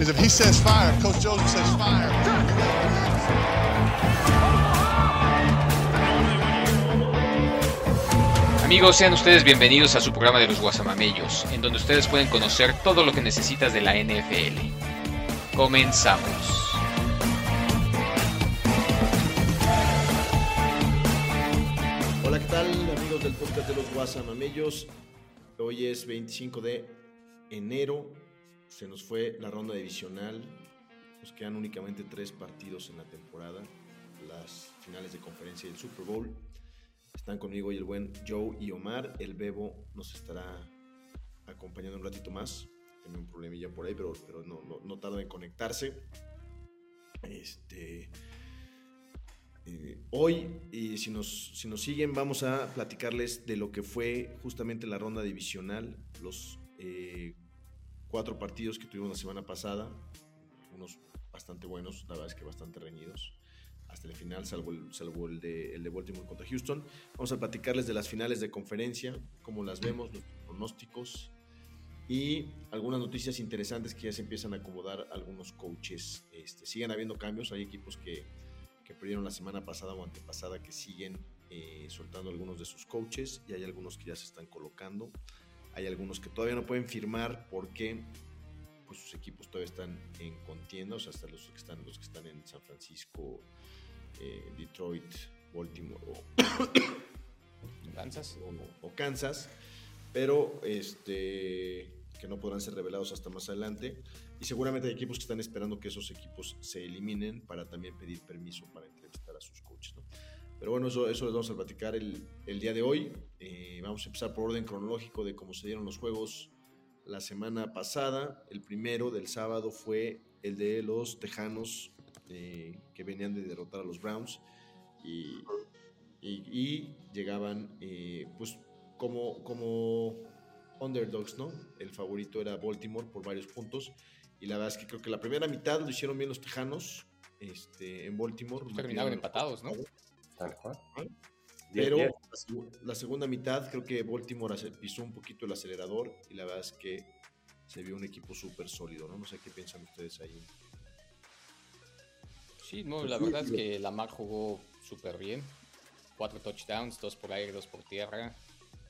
Because if he says fire, if Coach Joseph says fire. Amigos, sean ustedes bienvenidos a su programa de los Guasamamellos, en donde ustedes pueden conocer todo lo que necesitas de la NFL. Comenzamos. Hola, ¿qué tal amigos del podcast de los Guasamamellos? Hoy es 25 de enero, se nos fue la ronda divisional, nos quedan únicamente tres partidos en la temporada, las finales de conferencia y el Super Bowl. Están conmigo hoy el buen Joe y Omar, el Bebo nos estará acompañando un ratito más, tiene un problemilla por ahí, pero, pero no, no, no tarda en conectarse. Este... Eh, hoy, y si nos, si nos siguen, vamos a platicarles de lo que fue justamente la ronda divisional, los eh, cuatro partidos que tuvimos la semana pasada, unos bastante buenos, la verdad es que bastante reñidos hasta el final, salvo el, salvo el, de, el de Baltimore contra Houston. Vamos a platicarles de las finales de conferencia, cómo las vemos, los pronósticos y algunas noticias interesantes que ya se empiezan a acomodar algunos coaches. Este, siguen habiendo cambios, hay equipos que que perdieron la semana pasada o antepasada que siguen eh, soltando algunos de sus coaches y hay algunos que ya se están colocando. Hay algunos que todavía no pueden firmar porque pues, sus equipos todavía están en contienda, o sea, hasta los que están, los que están en San Francisco, eh, Detroit, Baltimore o Kansas. O, o Kansas, pero este que no podrán ser revelados hasta más adelante. Y seguramente hay equipos que están esperando que esos equipos se eliminen para también pedir permiso para entrevistar a sus coaches. ¿no? Pero bueno, eso, eso les vamos a platicar el, el día de hoy. Eh, vamos a empezar por orden cronológico de cómo se dieron los juegos la semana pasada. El primero del sábado fue el de los Tejanos eh, que venían de derrotar a los Browns y, y, y llegaban eh, pues como, como underdogs, ¿no? El favorito era Baltimore por varios puntos. Y la verdad es que creo que la primera mitad lo hicieron bien los Tejanos este, en Baltimore. Terminaron empatados, ¿no? Tal cual. Pero la, la, segunda mitad creo que Baltimore pisó un poquito el acelerador y la verdad es que se vio un equipo súper sólido, ¿no? No sé qué piensan ustedes ahí. Sí, no, la verdad es que Lamar jugó súper bien. Cuatro touchdowns, dos por aire, dos por tierra.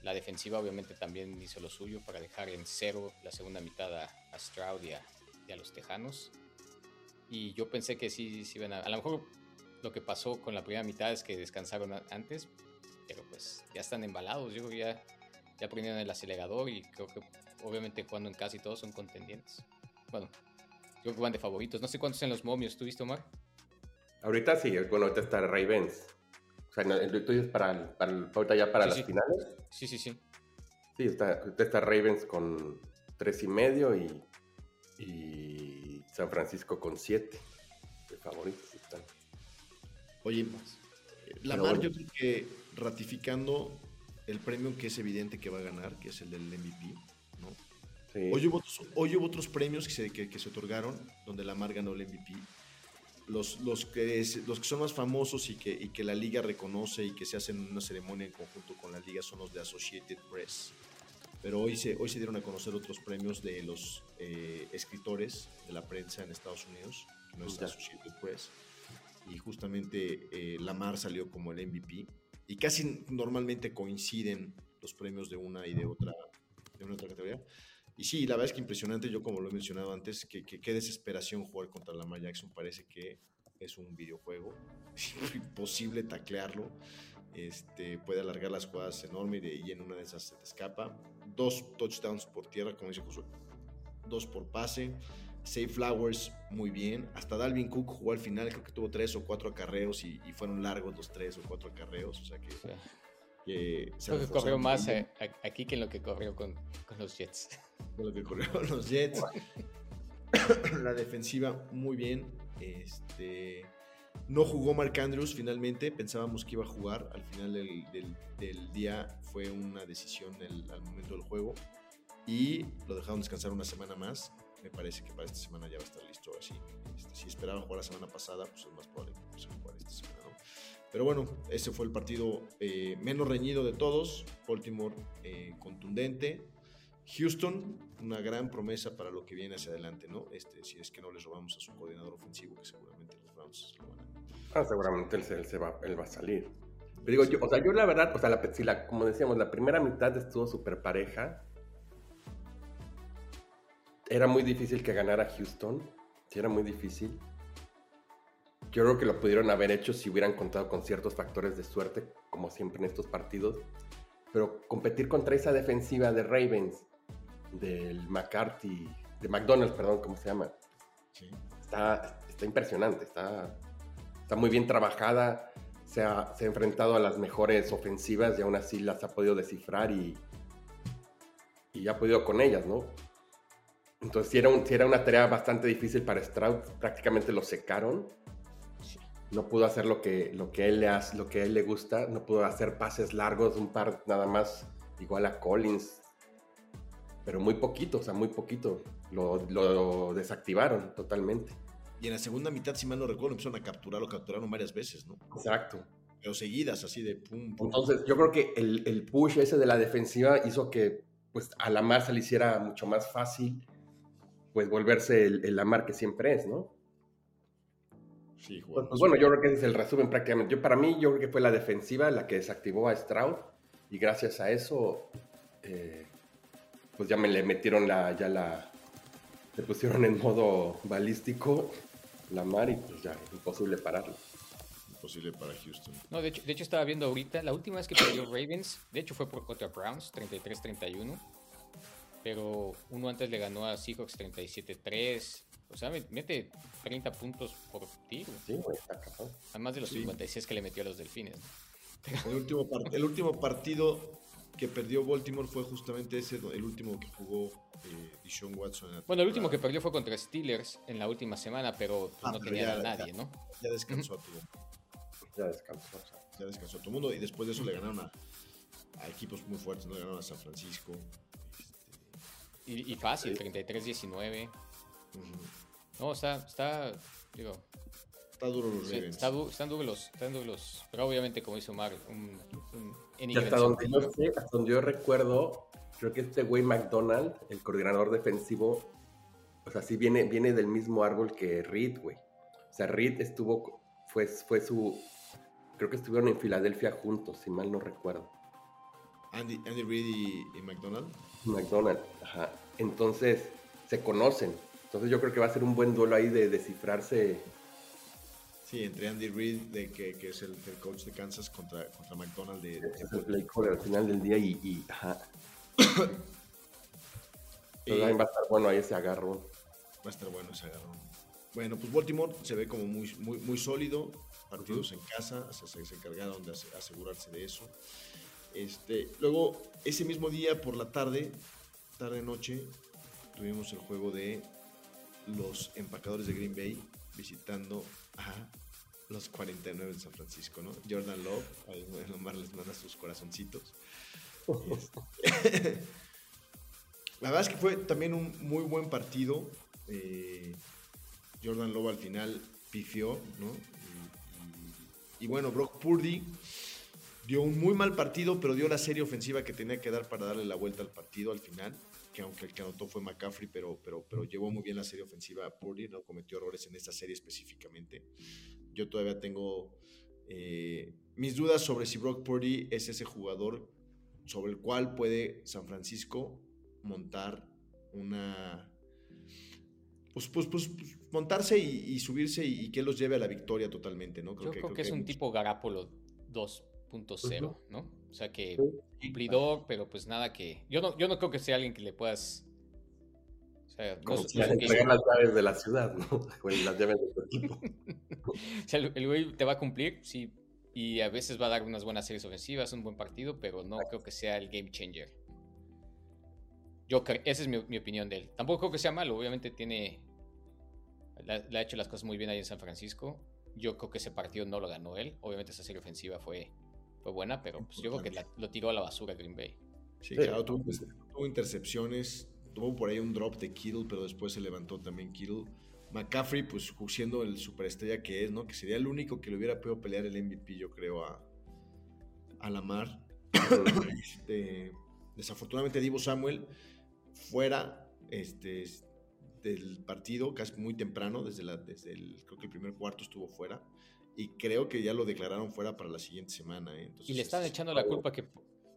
La defensiva obviamente también hizo lo suyo para dejar en cero la segunda mitad a, a Stroud y a, y a, los Tejanos. Y yo pensé que sí, sí iban a... A lo mejor lo que pasó con la primera mitad es que descansaron antes, pero pues ya están embalados. Yo creo que ya, ya prendieron el acelerador y creo que obviamente cuando en casi todos son contendientes. Bueno, creo que van de favoritos. No sé cuántos en los momios. ¿Tuviste, Omar? Ahorita sí, bueno, ahorita está Ravens. O sea, el tuyo es para, para, ahorita ya para Sí, las sí. finales. Sí, sí, sí. Sí, está, está Ravens con tres y medio y, y San Francisco con siete. De favoritos. Oye, Lamar bueno. yo creo que ratificando el premio que es evidente que va a ganar, que es el del MVP, ¿no? Sí. Hoy, hubo otros, hoy hubo otros premios que se, que, que se otorgaron donde Lamar ganó el MVP. Los, los, que es, los que son más famosos y que, y que la liga reconoce y que se hacen una ceremonia en conjunto con la liga son los de Associated Press. Pero hoy se, hoy se dieron a conocer otros premios de los eh, escritores de la prensa en Estados Unidos, que no es. Associated Press. Y justamente eh, Lamar salió como el MVP. Y casi normalmente coinciden los premios de una y de otra, de una otra categoría. Y sí, la verdad es que impresionante, yo como lo he mencionado antes, que, que qué desesperación jugar contra Lamar Jackson, parece que es un videojuego, es imposible taclearlo, este, puede alargar las jugadas enorme y, de, y en una de esas se te escapa. Dos touchdowns por tierra, como dice Josué, dos por pase, Save Flowers muy bien, hasta Dalvin Cook jugó al final, creo que tuvo tres o cuatro acarreos y, y fueron largos los tres o cuatro acarreos, o sea que... Sí. que se Creo que corrió más eh, a- aquí que en lo que corrió con, con los Jets. de lo que corrieron los Jets. la defensiva muy bien. Este, no jugó Mark Andrews finalmente. Pensábamos que iba a jugar. Al final del, del- del día fue una decisión al momento del juego. Y lo dejaron descansar una semana más. Me parece que para esta semana ya va a estar listo así. Este, si esperaban jugar la semana pasada, pues es más probable que a jugar esta semana. Pero bueno, ese fue el partido eh, menos reñido de todos. Baltimore eh, contundente. Houston, una gran promesa para lo que viene hacia adelante, ¿no? Este, si es que no les robamos a su coordinador ofensivo, que seguramente los Browns lo van a. Ah, seguramente él, él se va, él va a salir. Pero digo, yo, o sea, yo la verdad, o sea, la, la- como decíamos, la primera mitad estuvo súper pareja. Era muy difícil que ganara Houston. Sí, era muy difícil. Yo creo que lo pudieron haber hecho si hubieran contado con ciertos factores de suerte, como siempre en estos partidos. Pero competir contra esa defensiva de Ravens, del McCarthy, de McDonald's, perdón, ¿cómo se llama? Sí. está, está impresionante, está, está muy bien trabajada, se ha, se ha enfrentado a las mejores ofensivas y aún así las ha podido descifrar y, y ha podido con ellas, ¿no? Entonces sí era, un- sí era una tarea bastante difícil para Stroud, prácticamente lo secaron, no pudo hacer lo que, lo que, él, le hace, lo que a él le gusta, no pudo hacer pases largos, un par nada más igual a Collins, pero muy poquito, o sea, muy poquito. Lo, lo desactivaron totalmente. Y en la segunda mitad, si mal no recuerdo, empezaron a capturar, lo capturaron varias veces, ¿no? Exacto. Pero seguidas, así de pum, pum. Entonces, yo creo que el, el push ese de la defensiva hizo que pues, a Lamar se le hiciera mucho más fácil pues volverse el, el Lamar que siempre es, ¿no? Sí, Pues, jugaron. pues, bueno, yo creo que ese es el resumen prácticamente. Yo, para mí, yo creo que fue la defensiva la que desactivó a Stroud y gracias a eso, eh, pues ya me le metieron la, ya la, le pusieron en modo balístico Lamar y pues ya, imposible pararlo. Imposible para Houston. No, de hecho, de hecho estaba viendo ahorita, la última vez que perdió Ravens, de hecho fue por contra Browns, 33-31. Pero uno antes le ganó a Seahawks 37-3. O sea, me- mete 30 puntos por tiro. Sí, güey, está cabrón. Además de los Sí. 56 que le metió a los delfines. ¿no? El último, par- el último partido que perdió Baltimore fue justamente ese, el último que jugó eh, Deshaun Watson. en la Bueno, el último que perdió fue contra Steelers en la última semana, pero pues, Ah, no pero tenía ya- a nadie, ya. ¿no? Ya descansó a todo, Ya descansó. o sea. ya descansó a todo mundo y después de eso le ganaron a, a equipos muy fuertes, ¿no? Le ganaron a San Francisco. Y, y fácil, 33-19. ujú. No, está, está, digo, Está duro los sí, Ravens. está, du- están duros los, están duros los- Pero obviamente, como dice Omar, un, un Y enigma hasta donde, yo sé, hasta donde yo recuerdo, creo que este güey McDonald, el coordinador defensivo, o sea, sí viene, viene del mismo árbol que Reed, güey. O sea, Reed estuvo, fue, fue su, creo que estuvieron en Filadelfia juntos, si mal no recuerdo. Andy, Andy Reid y, y McDonald. McDonald, ajá. Entonces, se conocen. Entonces yo creo que va a ser un buen duelo ahí de descifrarse. Sí, entre Andy Reid, de que, que es el, el coach de Kansas, contra, contra McDonald de, de es el play caller al final del día y, y ajá. Y va a estar bueno ahí ese agarro. va a estar bueno ese agarrón. Bueno, pues Baltimore se ve como muy, muy, muy sólido. Partidos en casa, se, se- encargaron de ase- asegurarse de eso. Este, luego, ese mismo día por la tarde, tarde-noche, tuvimos el juego de los empacadores de Green Bay visitando a los 49 de San Francisco, ¿no? Jordan Love, ahí Omar les manda sus corazoncitos. Este, La verdad es que fue también un muy buen partido. Eh, Jordan Love al final pifió, ¿no? Y- y bueno, Brock Purdy dio un muy mal partido, pero dio la serie ofensiva que tenía que dar para darle la vuelta al partido al final. Que aunque el que anotó fue McCaffrey, pero, pero, pero llevó muy bien la serie ofensiva a Purdy, no cometió errores en esta serie específicamente. Yo todavía tengo eh, mis dudas sobre si Brock Purdy es ese jugador sobre el cual puede San Francisco montar una. Pues, pues, pues, pues, montarse y, y subirse y, y que los lleve a la victoria totalmente, ¿no? Yo creo que es un mucho- tipo Garapolo 2.0, ¿no? O sea que cumplidor, pero pues nada que. Yo no, yo no creo que sea alguien que le puedas. O sea, no, Como es- si no entregar game- las llaves de la ciudad, ¿no? Güey, las llaves de tu equipo. o sea, el el güey te va a cumplir, sí. Y a veces va a dar unas buenas series ofensivas, un buen partido, pero no creo que sea el game changer. Yo esa es mi, mi opinión de él. Tampoco creo que sea malo, obviamente tiene. Le ha hecho las cosas muy bien ahí en San Francisco. Yo creo que ese partido no lo ganó él. Obviamente esa serie ofensiva fue, fue buena, pero pues yo creo que la- lo tiró a la basura Green Bay. Sí, Sí. claro, tuvo, tuvo intercepciones, tuvo por ahí un drop de Kittle, pero después se levantó también Kittle. McCaffrey, pues siendo el superestrella que es, ¿no? Que sería el único que le hubiera podido pelear el MVP, yo creo, a, a Lamar. Este, desafortunadamente, Divo Samuel, fuera este, del partido, casi muy temprano, desde, la, desde el, creo que el primer cuarto estuvo fuera. Y creo que ya lo declararon fuera para la siguiente semana. ¿eh? y le están echando la culpa que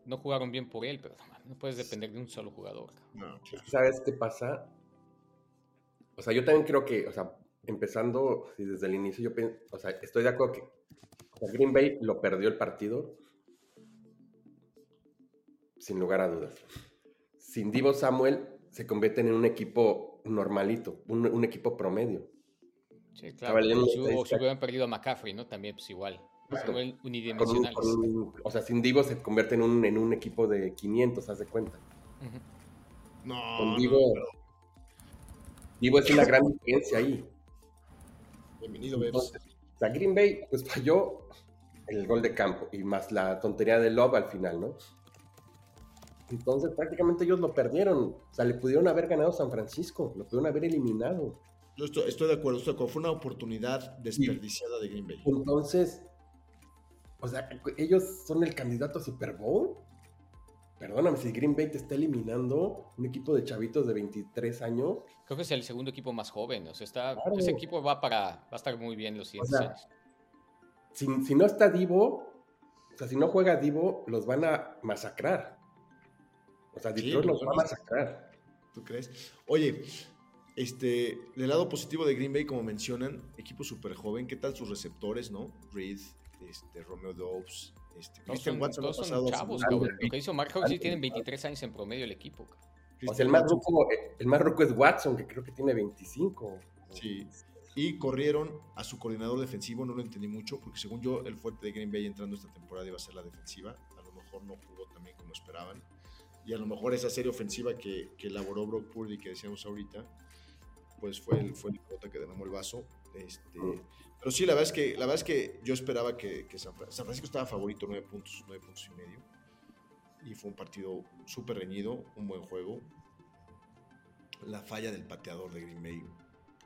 no jugaron bien por él, pero no puedes depender de un solo jugador. ¿Sabes qué pasa? O sea, yo también creo que, o sea, empezando desde el inicio, yo o sea, estoy de acuerdo que Green Bay lo perdió el partido, sin lugar a dudas. Sin Divo Samuel se convierten en un equipo normalito, un, equipo promedio. Sí, claro. O si hubieran perdido a McCaffrey, ¿no? También, pues igual. unidimensional. o sea, sin Divo se convierte en un, en un equipo de 500, haz de cuenta. No. Con Divo, Divo es una gran diferencia ahí. Bienvenido, Entonces, O sea, Green Bay, pues falló el gol de campo y más la tontería de Love al final, ¿no? Entonces prácticamente ellos lo perdieron. O sea, le pudieron haber ganado San Francisco, lo pudieron haber eliminado. Yo estoy, de acuerdo, estoy Fue una oportunidad desperdiciada de Green Bay. Entonces, o sea, ellos son el candidato a Super Bowl. Perdóname, si Green Bay te está eliminando un equipo de chavitos de 23 años. Creo que es el segundo equipo más joven. O sea, está, ese equipo va, para, va a estar muy bien los siguientes años. Si, si no está Divo, o sea, si no juega Divo, los van a masacrar. O sea, Detroit los va a masacrar. ¿Tú crees? Oye, este, del lado positivo de Green Bay, como mencionan, equipo súper joven, ¿qué tal sus receptores, no? Reed, este, Romeo Dobbs, este, Christian Watson todos son chavos, cabrón. Lo que hizo Mark Hughes sí tienen 23 años en promedio el equipo. O sea, el más, ruco, el más ruco es Watson, que creo que tiene 25. Sí. Y corrieron a su coordinador defensivo, no lo entendí mucho, porque según yo, el fuerte de Green Bay entrando esta temporada iba a ser la defensiva. A lo mejor no jugó también como esperaban y a lo mejor esa serie ofensiva que, que elaboró Brock Purdy que decíamos ahorita, pues fue el, fue el que derramó el vaso. Este, pero sí, la verdad es que, la verdad es que yo esperaba que, que San, Francisco estaba favorito, nueve puntos, nueve puntos y medio. Y fue un partido súper reñido, un buen juego. La falla del pateador de Green Bay,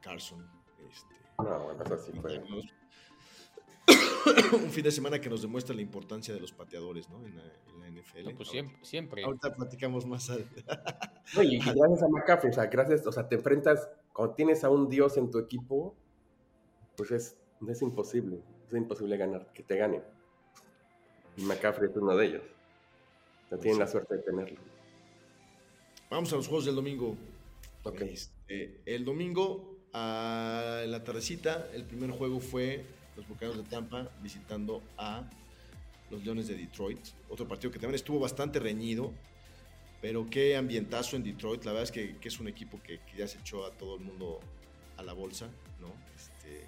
Carson. Este, no, bueno, eso sí fue. un fin de semana que nos demuestra la importancia de los pateadores, ¿no? En la, NFL. pues siempre, siempre. Ahorita platicamos más. y gracias a McCaffrey, o sea, gracias, o sea, te enfrentas, cuando tienes a un dios en tu equipo, pues es, es imposible, es imposible ganar, que te gane. Y McCaffrey es uno de ellos. No tienen la suerte de tenerlo. Vamos a los juegos del domingo. Ok. Este, el domingo, a la tardecita, el primer juego fue los Bucaneros de Tampa visitando a los Leones de Detroit. Otro partido que también estuvo bastante reñido, pero qué ambientazo en Detroit. La verdad es que, es un equipo que, ya se echó a todo el mundo a la bolsa, ¿no? Este,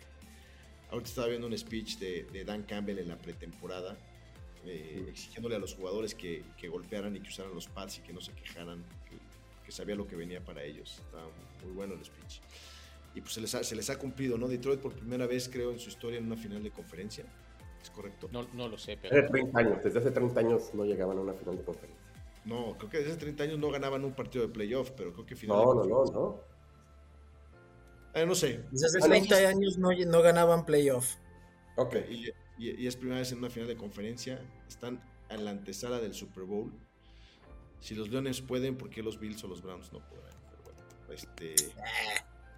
ahorita estaba viendo un speech de, Dan Campbell en la pretemporada, eh, exigiéndole a los jugadores que, golpearan y que usaran los pads y que no se quejaran, que, sabía lo que venía para ellos. Estaba muy bueno el speech y pues se les, ha, se les ha cumplido, ¿no? Detroit por primera vez, creo, en su historia en una final de conferencia. ¿Es correcto? No, no lo sé, pero... Desde, 30 años, desde hace 30 años no llegaban a una final de conferencia. No, creo que desde hace 30 años no ganaban un partido de playoff, pero creo que final no, No, no, no. Eh, no sé. Desde hace 30 años no, no ganaban playoff. Ok. Y, y, es primera vez en una final de conferencia. Están en la antesala del Super Bowl. Si los Leones pueden, ¿por qué los Bills o los Browns no podrán? Pero bueno, este...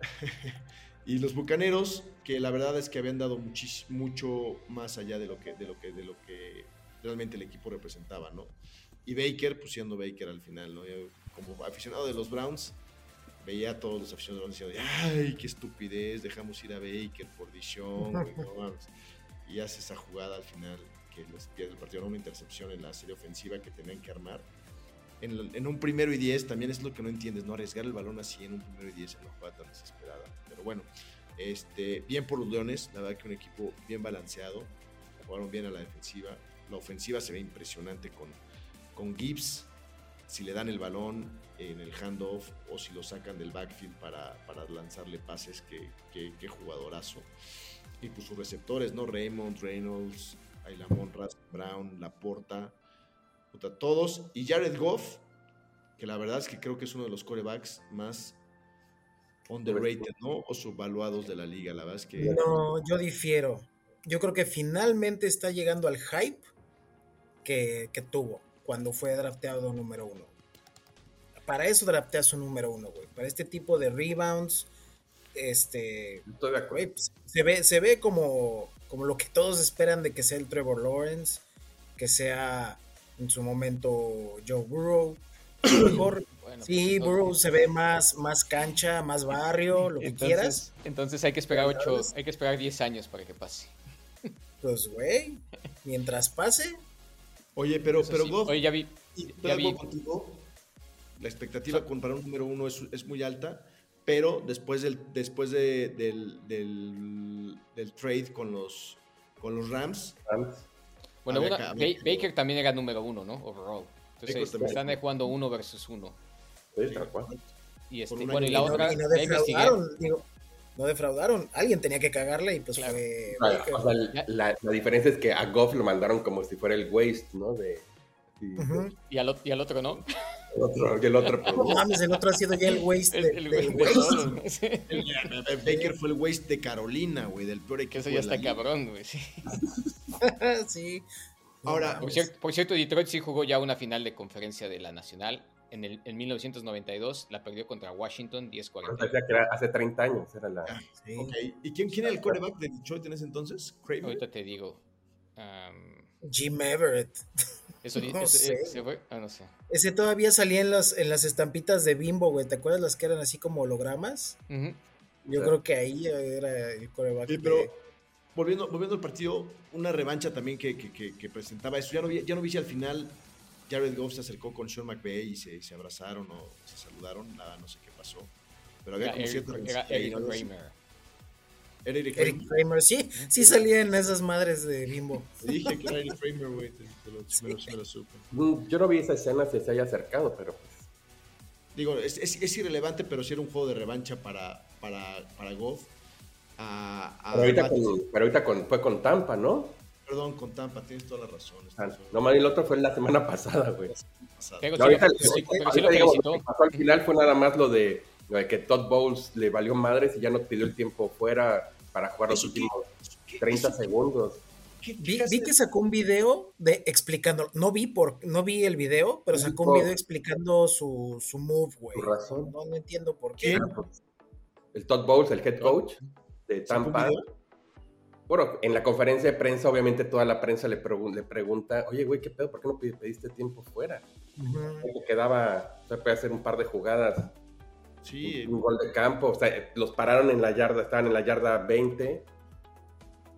Y los Bucaneros, que la verdad es que habían dado mucho más allá de lo que, de lo que, de lo que realmente el equipo representaba, ¿no? Y Baker, pues siendo Baker al final, ¿no? como aficionado de los Browns, veía a todos los aficionados diciendo, ay, qué estupidez, dejamos ir a Baker por Dishon, y hace esa jugada al final que les pierde el partido, una intercepción en la serie ofensiva que tenían que armar en, un primero y diez también es lo que no entiendes, ¿no? Arriesgar el balón así en un primero y diez en una jugada tan desesperada. Pero bueno, este, bien por los Leones, la verdad que un equipo bien balanceado, jugaron bien a la defensiva, la ofensiva se ve impresionante con, con Gibbs, si le dan el balón en el handoff o si lo sacan del backfield para, para lanzarle pases, qué, qué, jugadorazo. Y pues sus receptores, ¿no? Raymond, Reynolds, Aylamon, Ras Brown, Laporta, todos. Y Jared Goff, que la verdad es que creo que es uno de los corebacks más underrated, ¿no? O subvaluados de la liga. La verdad es que. No, yo difiero. Yo creo que finalmente está llegando al hype que, tuvo cuando fue drafteado número uno. para eso drafteas un número uno, güey. Para este tipo de rebounds, este, Estoy de acuerdo. güey, pues, se ve, se ve como, como lo que todos esperan de que sea el Trevor Lawrence, que sea en su momento Joe Burrow. A lo mejor, Bueno, sí, pues, Burrow se ve más, más cancha, más barrio, lo que quieras. entonces, entonces hay que esperar ocho, hay que esperar 10 años para que pase. Pues, güey, mientras pase, Oye, pero, pero. Goff, Oye, ya vi, y ya vi- contigo, la expectativa con, para un número uno es, es muy alta, pero después del, después de- del, del, del trade con los, con los Rams, Rams. Bueno, una- Baker también era número uno, ¿no? Overall. Entonces están jugando uno versus uno. Sí, tal cual. Y este, bueno, y la y no, otra, y no ya investigué. defraudaron, digo, no defraudaron. Alguien tenía que cagarle y pues Claro. fue o sea, la, la diferencia es que a Goff lo mandaron como si fuera el waste, ¿no? De, y, al, y al otro no. el otro, y el otro, pues, No mames, el otro ha sido ya el waste El, el del waste. Sí. Baker fue el waste de Carolina, güey, del peor Que equipo. eso ya está cabrón, güey. sí. sí. Ahora, cierto, por cierto, Detroit sí jugó ya una final de conferencia de la Nacional. En, el, en 1992 la perdió contra Washington 10-40. decía que era hace 30 años, era la... Sí. ok, ¿y quién, quién era el quarterback de Detroit en ese entonces? Kramer. Ahorita te digo. Jim Everett. eso No sé. ese fue- ah, no sé. Ese todavía salía en las, en las estampitas de Bimbo, güey. ¿Te acuerdas las que eran así como hologramas? Yo Sí. creo que ahí era el coreback. Sí, pero volviendo, volviendo al partido, una revancha también que, que- que- que presentaba eso. Ya no, vi, ya no vi si al final Jared Goff se acercó con Sean McVay y se, se abrazaron o se saludaron. Nada, no sé qué pasó. Pero había Era como Eric, cierta era Eric ¿no? Kramer. Era Eric Eric Kramer. Kramer, sí, sí salía en esas madres de Bimbo. Te dije que era Eric Kramer, güey. Te, te lo, me lo- me lo supe. Yo no vi esa escena si se haya acercado, pero pues... Digo, es, es- es irrelevante, pero sí era un juego de revancha para, para, para Goff. A, a Pero ahorita, con, pero ahorita con- fue con Tampa, ¿no? Perdón, con Tampa, tienes toda la razón. Ah, No, man, el otro fue la semana pasada, güey. al final fue nada más lo de, lo de que Todd Bowles le valió madres y ya no pidió el tiempo fuera para jugar los últimos ¿Qué- 30 eso- segundos. qué- qué Vi, que sacó un video de explicando, no vi por, no vi el video, pero sacó un video explicando su, su move, güey. Su razón. No, no entiendo por qué. ¿Quién? El Todd Bowles, el head coach de ¿Sacó un Tampa. Bueno, en la conferencia de prensa, obviamente toda la prensa le, pregun- le pregunta, oye, güey, ¿qué pedo? ¿Por qué no pedi- pediste tiempo fuera? Le quedaba, o sea, puede hacer un par de jugadas, Sí, un gol de campo, o sea, los pararon en la yarda, estaban en la yarda 20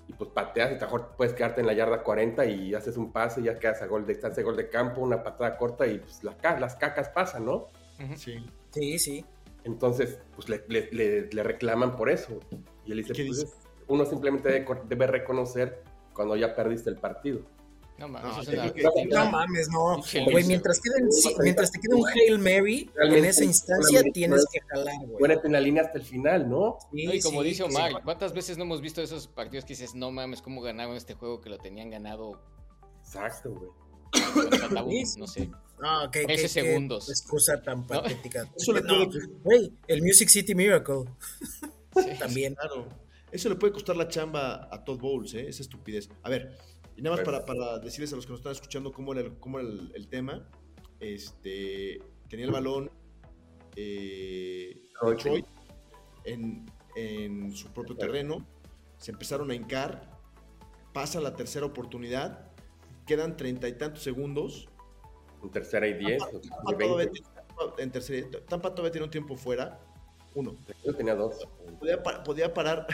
y pues pateas y mejor puedes quedarte en la yarda 40 y haces un pase y ya quedas a gol de distancia, gol de campo, una patada corta y pues las, ca- las cacas pasan, ¿no? Sí. Sí, sí. Entonces, pues le, le- le- le reclaman por eso. Y él dice, ¿Qué pues, dice? Uno simplemente debe, reconocer cuando ya perdiste el partido. No mames, No, es yo una- creo que- No mames, no. Pinche Güey, mientras, güey. queden- sí, mientras te quede un Hail Mary en esa instancia, tienes que jalar, güey. Muérete en la línea hasta el final, ¿no? Sí, No, y como sí, dice sí. Omar, ¿cuántas veces no hemos visto esos partidos que dices, no mames, cómo ganaron este juego que lo tenían ganado? Exacto, güey. no sé. No, que, 13 que- segundos. qué excusa tan patética. Eso le No, puede- güey, el Music City Miracle Sí. también. Claro. Eso le puede costar la chamba a Todd Bowles, ¿eh? Esa estupidez. A ver, y nada más para, para decirles a los que nos están escuchando cómo era el, cómo era el, el tema. Este, tenía el balón eh, Detroit. En, en su propio terreno. Se empezaron a hincar. Pasa la tercera oportunidad. Quedan treinta y tantos segundos. En tercera y diez, Tampa, todavía, 20. en tercera, Tampa todavía tiene un tiempo fuera. Uno. Yo tenía dos. Podía, podía parar.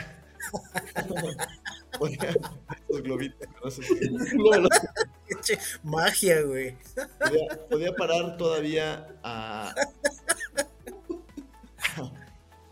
Podía, los globitos, no sé si- Che, Magia, güey. podía, podía parar todavía a,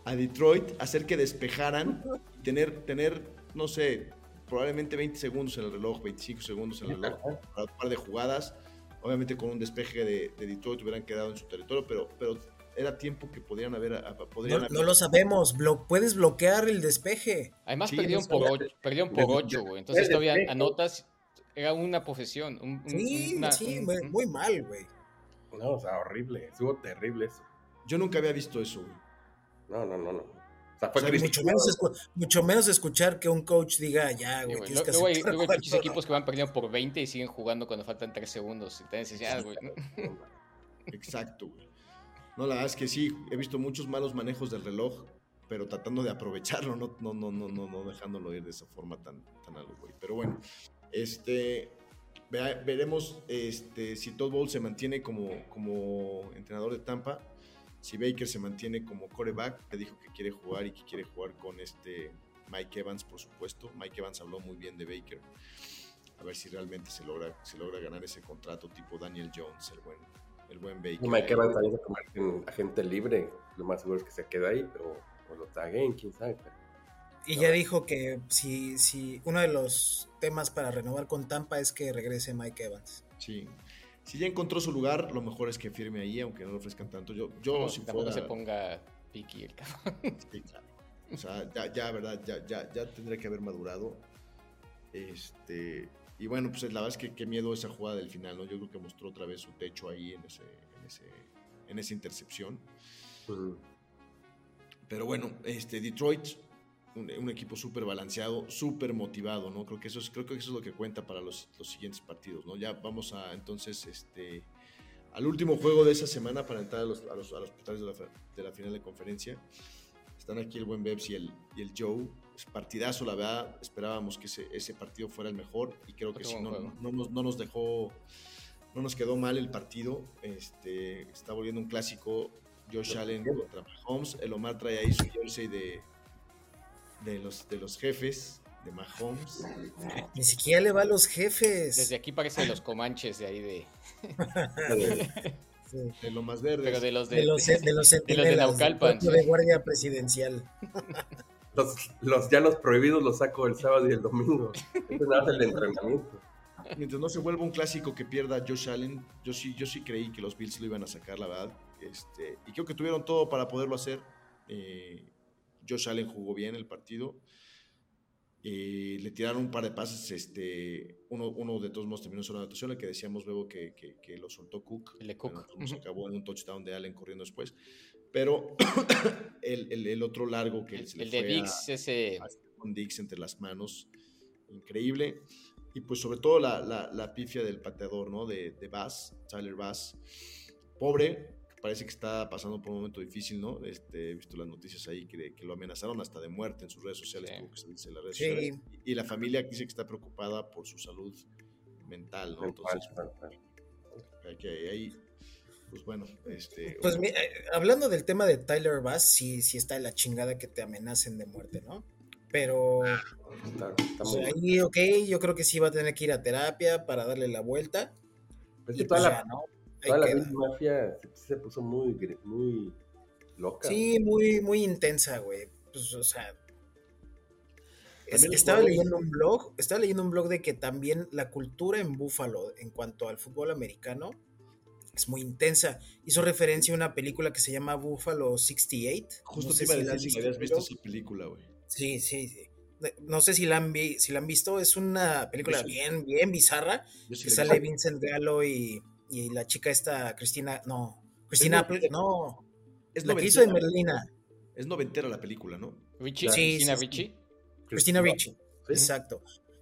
a Detroit, hacer que despejaran, tener, tener, no sé, probablemente 20 segundos en el reloj, 25 segundos en el reloj, para un par de jugadas. Obviamente con un despeje de, de Detroit hubieran quedado en su territorio, pero, pero era tiempo que podrían haber... a- podrían No, haber- no lo sabemos. blo- puedes bloquear el despeje. Además Sí, perdieron no por. 8, perdieron por ocho, güey. Entonces todavía anotas, era una posesión. un- un- Sí, una- sí, un- muy, mal, güey. No, o sea, horrible. Estuvo terrible eso. Yo nunca había visto eso, güey. No, no, no, no. O sea, fue O sea, mucho, menos mucho menos escuchar que un coach diga, ya, Sí, güey, que Luego hay, luego hay fue". equipos que van perdiendo por 20 y siguen jugando cuando faltan 3 segundos. Ya, güey. Exacto, güey. No, la verdad es que sí, he visto muchos malos manejos del reloj, pero tratando de aprovecharlo, no, no, no, no, no, dejándolo ir de esa forma tan, tan algo, güey. Pero bueno, este, veremos este, si Todd Bowles se mantiene como, como entrenador de Tampa, si Baker se mantiene como coreback, que dijo que quiere jugar y que quiere jugar con este Mike Evans, por supuesto. Mike Evans habló muy bien de Baker. A ver si realmente se logra, se logra ganar ese contrato tipo Daniel Jones, el buen, el buen Baker. Y Mike Evans también se convierte en agente libre. Lo más seguro es que se quede ahí, pero o lo taguen, quién sabe. pero- Y ya dijo que si, si uno de los temas para renovar con Tampa es que regrese Mike Evans. Sí. Si ya encontró su lugar, lo mejor es que firme ahí, aunque no le ofrezcan tanto. Yo, yo No, si tampoco fuera... se ponga piqui el cabrón. Sí, claro. O sea, ya, ya, verdad, ya, ya, ya tendría que haber madurado. Este, y bueno, pues la verdad es que qué miedo esa jugada del final, ¿no? Yo creo que mostró otra vez su techo ahí en, ese, en, ese, en esa intercepción. Pero bueno, este, Detroit, un, un equipo súper balanceado, súper motivado, ¿no? Creo que, eso es, creo que eso es lo que cuenta para los, los siguientes partidos, ¿no? Ya vamos a entonces este, al último juego de esa semana para entrar a los, a los, a los portales de la, de la final de conferencia. Están aquí el buen Bebs y el, y el Joe. Partidazo, la verdad. Esperábamos que ese, ese partido fuera el mejor y creo que sí, no, no, nos, no nos dejó, no nos quedó mal el partido. Este, está volviendo un clásico. Josh Allen contra Mahomes. El Omar trae ahí su jersey de, de, los, de los jefes de Mahomes. Ni siquiera le va a los jefes. Desde aquí parece de los comanches de ahí de. Sí. De lo más verde. Pero de los de. De los, de los centinelas, del Naucalpan, cuerpo sí. de guardia presidencial. Los, los ya los prohibidos los saco el sábado y el domingo. Este es nada el entrenamiento. Mientras no se vuelva un clásico que pierda Josh Allen, yo sí, yo sí creí que los Bills lo iban a sacar, la verdad. Este, y creo que tuvieron todo para poderlo hacer. Eh, Josh Allen jugó bien el partido. Eh, le tiraron un par de pases. Este, uno, uno de todos modos terminó en una anotación, el que decíamos luego que, que- que lo soltó Cook. El de Cook. Bueno, se Ujú. acabó en un touchdown de Allen corriendo después. Pero el, el- el otro largo que El, se le el de fue a- Dix, ese. con Dix entre las manos. Increíble. Y pues sobre todo la, la, la pifia del pateador, ¿no? De, de Bass, Tyler Bass. Pobre, que parece que está pasando por un momento difícil, ¿no? Este, he visto las noticias ahí que, que lo amenazaron hasta de muerte en sus redes sociales, Sí. tuvo que salirse en las redes Sí. sociales. Y, y la familia dice que está preocupada por su salud mental, ¿no? Entonces, hay que ahí, pues bueno, este... Pues mi- eh, hablando del tema de Tyler Bass, sí, sí está de la chingada que te amenacen de muerte, ¿no? Pero Está, está o muy ahí, ok, yo creo que sí va a tener que ir a terapia para darle la vuelta. Pues Y que toda pues la, ya, toda la mafia se, se puso muy, muy loca. Sí, muy, muy intensa, güey. Pues, o sea. estaba leyendo un blog, estaba leyendo un blog de que también la cultura en Buffalo en cuanto al fútbol americano es muy intensa. Hizo referencia a una película que se llama Buffalo 68. Justo No te iba a si decir habías visto esa película, güey. Sí, sí, sí. No sé si la han, vi- si la han visto, es una película sí. bien, bien bizarra, sí que sale vi. Vincent Gallo y, y la chica esta, Cristina, no, Cristina, no, Es la que hizo de noventera. Merlina, Es noventera la película, ¿no? Richie, Sí, Cristina sí, sí. Richie. Cristina Ricci. ¿sí? Exacto.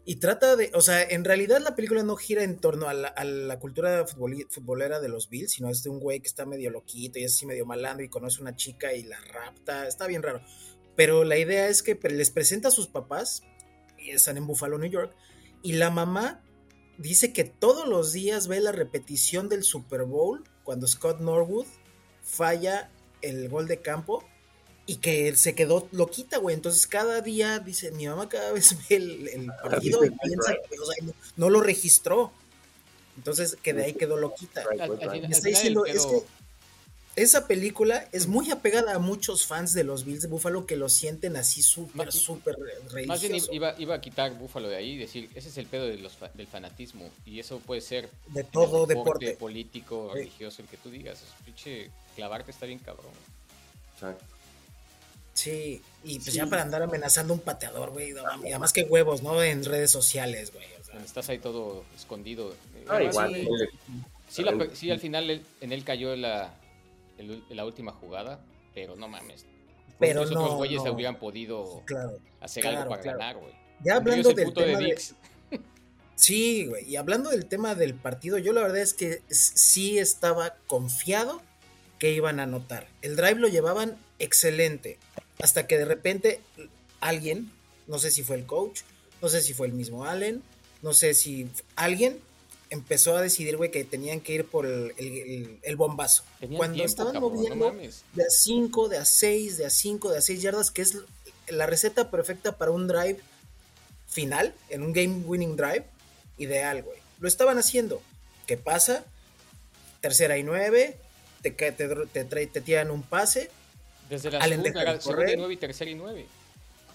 Y trata de, o sea, en realidad la película no gira en torno a la, cultura futbolera de los Bills, sino es de un güey que está medio loquito y es así medio malandro y conoce una chica y la rapta. Está bien raro. Pero la idea es que les presenta a sus papás, y están en Buffalo, New York, y la mamá dice que todos los días ve la repetición del Super Bowl cuando Scott Norwood falla el gol de campo y que se quedó loquita, güey. Entonces cada día dice, mi mamá cada vez ve el, el partido y piensa right. que o sea, no, no lo registró. Entonces que de ahí quedó loquita. Me está diciendo, es que esa película es muy apegada a muchos fans de los Bills de Buffalo que lo sienten así súper, súper Más bien religioso. iba, iba a quitar Búfalo de ahí y decir, ese es el pedo de los fa- del fanatismo. Y eso puede ser De todo deporte. político, Sí. religioso, el que tú digas. Es pinche clavarte está bien cabrón. Exacto. Sí, y pues Sí. ya para andar amenazando a un pateador, güey. no y además que huevos, ¿no? En redes sociales, güey. o sea. Estás ahí todo escondido. Ah, igual. sí, ponle- Sí, la pe- sí, al final en él cayó la, el- la última jugada, pero no mames. Pero Los no, otros güeyes no. hubieran podido Claro. hacer claro, algo para claro. ganar, güey. Ya hablando del tema de de, Dix. Sí, güey. Y hablando del tema del partido, yo la verdad es que sí estaba confiado que iban a anotar. El drive lo llevaban excelente. Hasta que de repente alguien, no sé si fue el coach, no sé si fue el mismo Allen, no sé si alguien empezó a decidir, güey, que tenían que ir por el, el- el bombazo. Tenían Cuando tiempo, estaban cabrón, moviendo de a 5, de a 6, de a 5, de a 6 yardas, que es la receta perfecta para un drive final, en un game winning drive, ideal, güey. Lo estaban haciendo. ¿Qué pasa? Tercera y nueve, te, te, te, te tiran un pase, Desde la Allen segunda, de era segunda y nueve y tercera y nueve.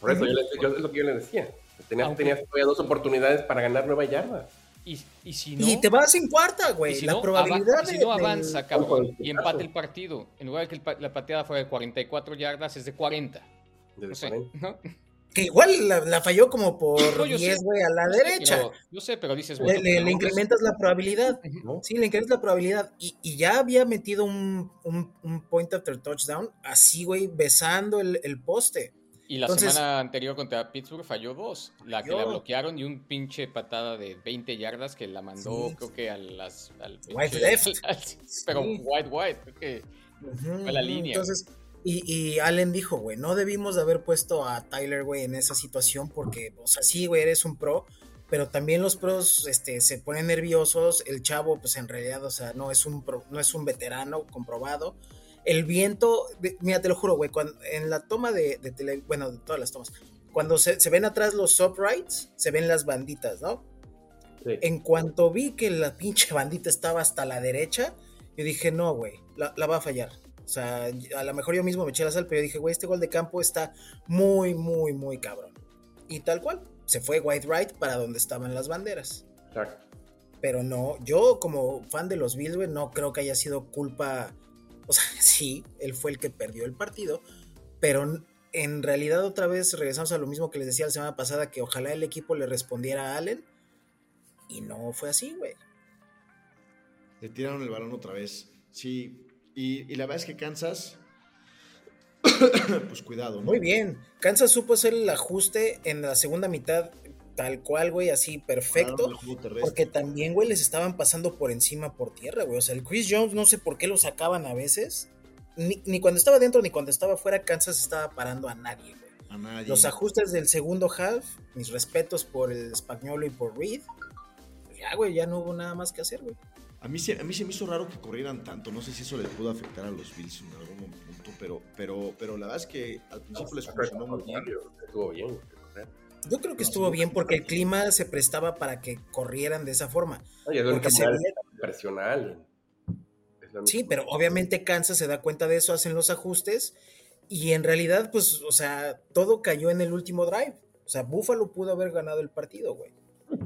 Por eso, yo, yo- es lo que yo le decía. Tenías, Aunque- tenías todavía dos oportunidades para ganar nueva yarda. Y, y si no, y te vas en cuarta, y güey. si la no, probabilidad y si de- no avanza, Ojo, cabrón, y caso. empate el partido, en lugar de que la pateada fuera de 44 yardas, es de 40. Desde No sé, 40. ¿no? Que igual la, la falló como por No, yo 10, sé. güey, a la Yo sé, derecha. Yo sé, pero dices, Le, bueno, le- no incrementas la probabilidad. Sí, le incrementas la probabilidad. Y, y ya había metido un, un- un point after touchdown, así, güey, besando el, el poste. Y la Entonces- semana anterior contra Pittsburgh falló dos. La que la bloquearon y un pinche patada de 20 yardas que la mandó, Sí. creo que a las. Al pinche- left. al- pero Sí. wide, wide. Creo que Ujú, Fue la línea. Entonces, y, y Allen dijo, güey, no debimos de haber puesto a Tyler, güey, en esa situación porque, o sea, sí, güey, eres un pro, pero también los pros este, se ponen nerviosos. El chavo, pues en realidad, o sea, no es un, pro- no es un veterano comprobado. El viento, mira, te lo juro, güey, cuando, en la toma de, de tele, bueno, de todas las tomas, cuando se, se ven atrás los uprights, se ven las banditas, ¿no? Sí. En cuanto vi que la pinche bandita estaba hasta la derecha, yo dije, no, güey, la, la va a fallar. O sea, a lo mejor yo mismo me eché la sal, pero yo dije, güey, este gol de campo está muy, muy, muy cabrón. Y tal cual, se fue White Right para donde estaban las banderas. Exacto. Pero no, yo como fan de los Bills, güey, no creo que haya sido culpa. O sea, sí, él fue el que perdió el partido, pero en realidad otra vez regresamos a lo mismo que les decía la semana pasada, que ojalá el equipo le respondiera a Allen. Y no fue así, güey. Le tiraron el balón otra vez. Sí. Y, y la verdad es que Kansas. pues cuidado, ¿no? Muy bien. Kansas supo hacer el ajuste en la segunda mitad, tal cual, güey, así perfecto. Porque también, güey, les estaban pasando por encima por tierra, güey. O sea, el Chris Jones, no sé por qué lo sacaban a veces. Ni, ni cuando estaba dentro ni cuando estaba fuera, Kansas estaba parando a nadie, güey. A nadie. Los ajustes del segundo half, mis respetos por el español y por Reed. Ya, güey, ya no hubo nada más que hacer, güey. A mí, se, a mí se me hizo raro que corrieran tanto. No sé si eso les pudo afectar a los Bills en algún punto, pero, pero, pero la verdad es que al principio les funcionó muy bien. Estuvo bien. Yo creo que No, estuvo bien porque el clima se prestaba para que corrieran de esa forma. Oye, Porque se única Sí, pero obviamente Kansas se da cuenta de eso, hacen los ajustes y en realidad, pues, o sea, todo cayó en el último drive. O sea, Buffalo pudo haber ganado el partido, güey.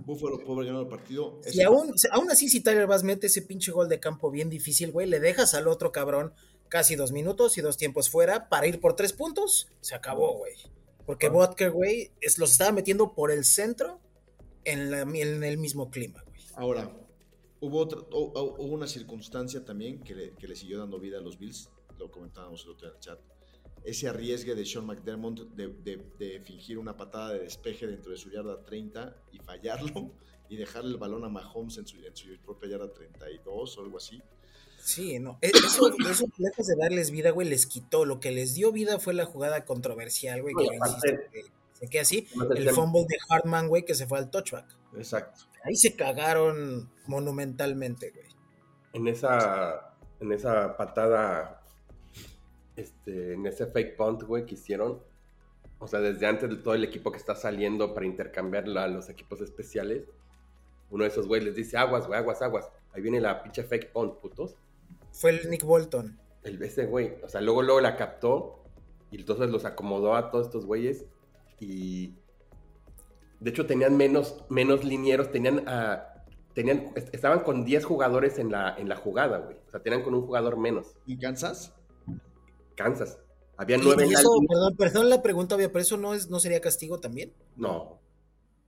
Buffalo pudo haber ganado el partido. Y aún, aún así, si Tyler Bass mete ese pinche gol de campo bien difícil, güey, le dejas al otro cabrón casi dos minutos y dos tiempos fuera para ir por tres puntos, se acabó, güey. Porque Butker, güey, es, los estaba metiendo por el centro en, la- en el mismo clima, güey. Ahora, hubo, otra, hu- hu- hubo una circunstancia también que le, que le siguió dando vida a los Bills, lo comentábamos el otro día en el chat. Ese arriesgue de Sean McDermott de, de- de fingir una patada de despeje dentro de su yarda 30 y fallarlo y dejarle el balón a Mahomes en su, en su propia yarda 32 o algo así. Sí, no. e- Eso, eso lejos de darles vida, güey, les quitó. Lo que les dio vida fue la jugada controversial, güey, que insisto que se queda así. El fumble de Hartman, güey, que se fue al touchback. Exacto. Ahí se cagaron monumentalmente, güey. En esa, en esa patada, este, en ese fake punt, güey, que hicieron, o sea, desde antes de todo el equipo que está saliendo para intercambiarla a los equipos especiales, uno de esos güey les dice, aguas, güey, aguas, aguas. Ahí viene la pinche fake punt, putos. Fue el Nick Bolton. El, ese güey, o sea, luego, luego la captó y entonces los acomodó a todos estos güeyes y de hecho tenían menos, menos linieros, tenían, ah, tenían, est- estaban con 10 jugadores en la, en la jugada, güey. O sea, tenían con un jugador menos. ¿Y Kansas? Kansas. Había nueve en la eso, línea. perdón, perdón la pregunta, obvia, pero eso no es, no sería castigo también, No,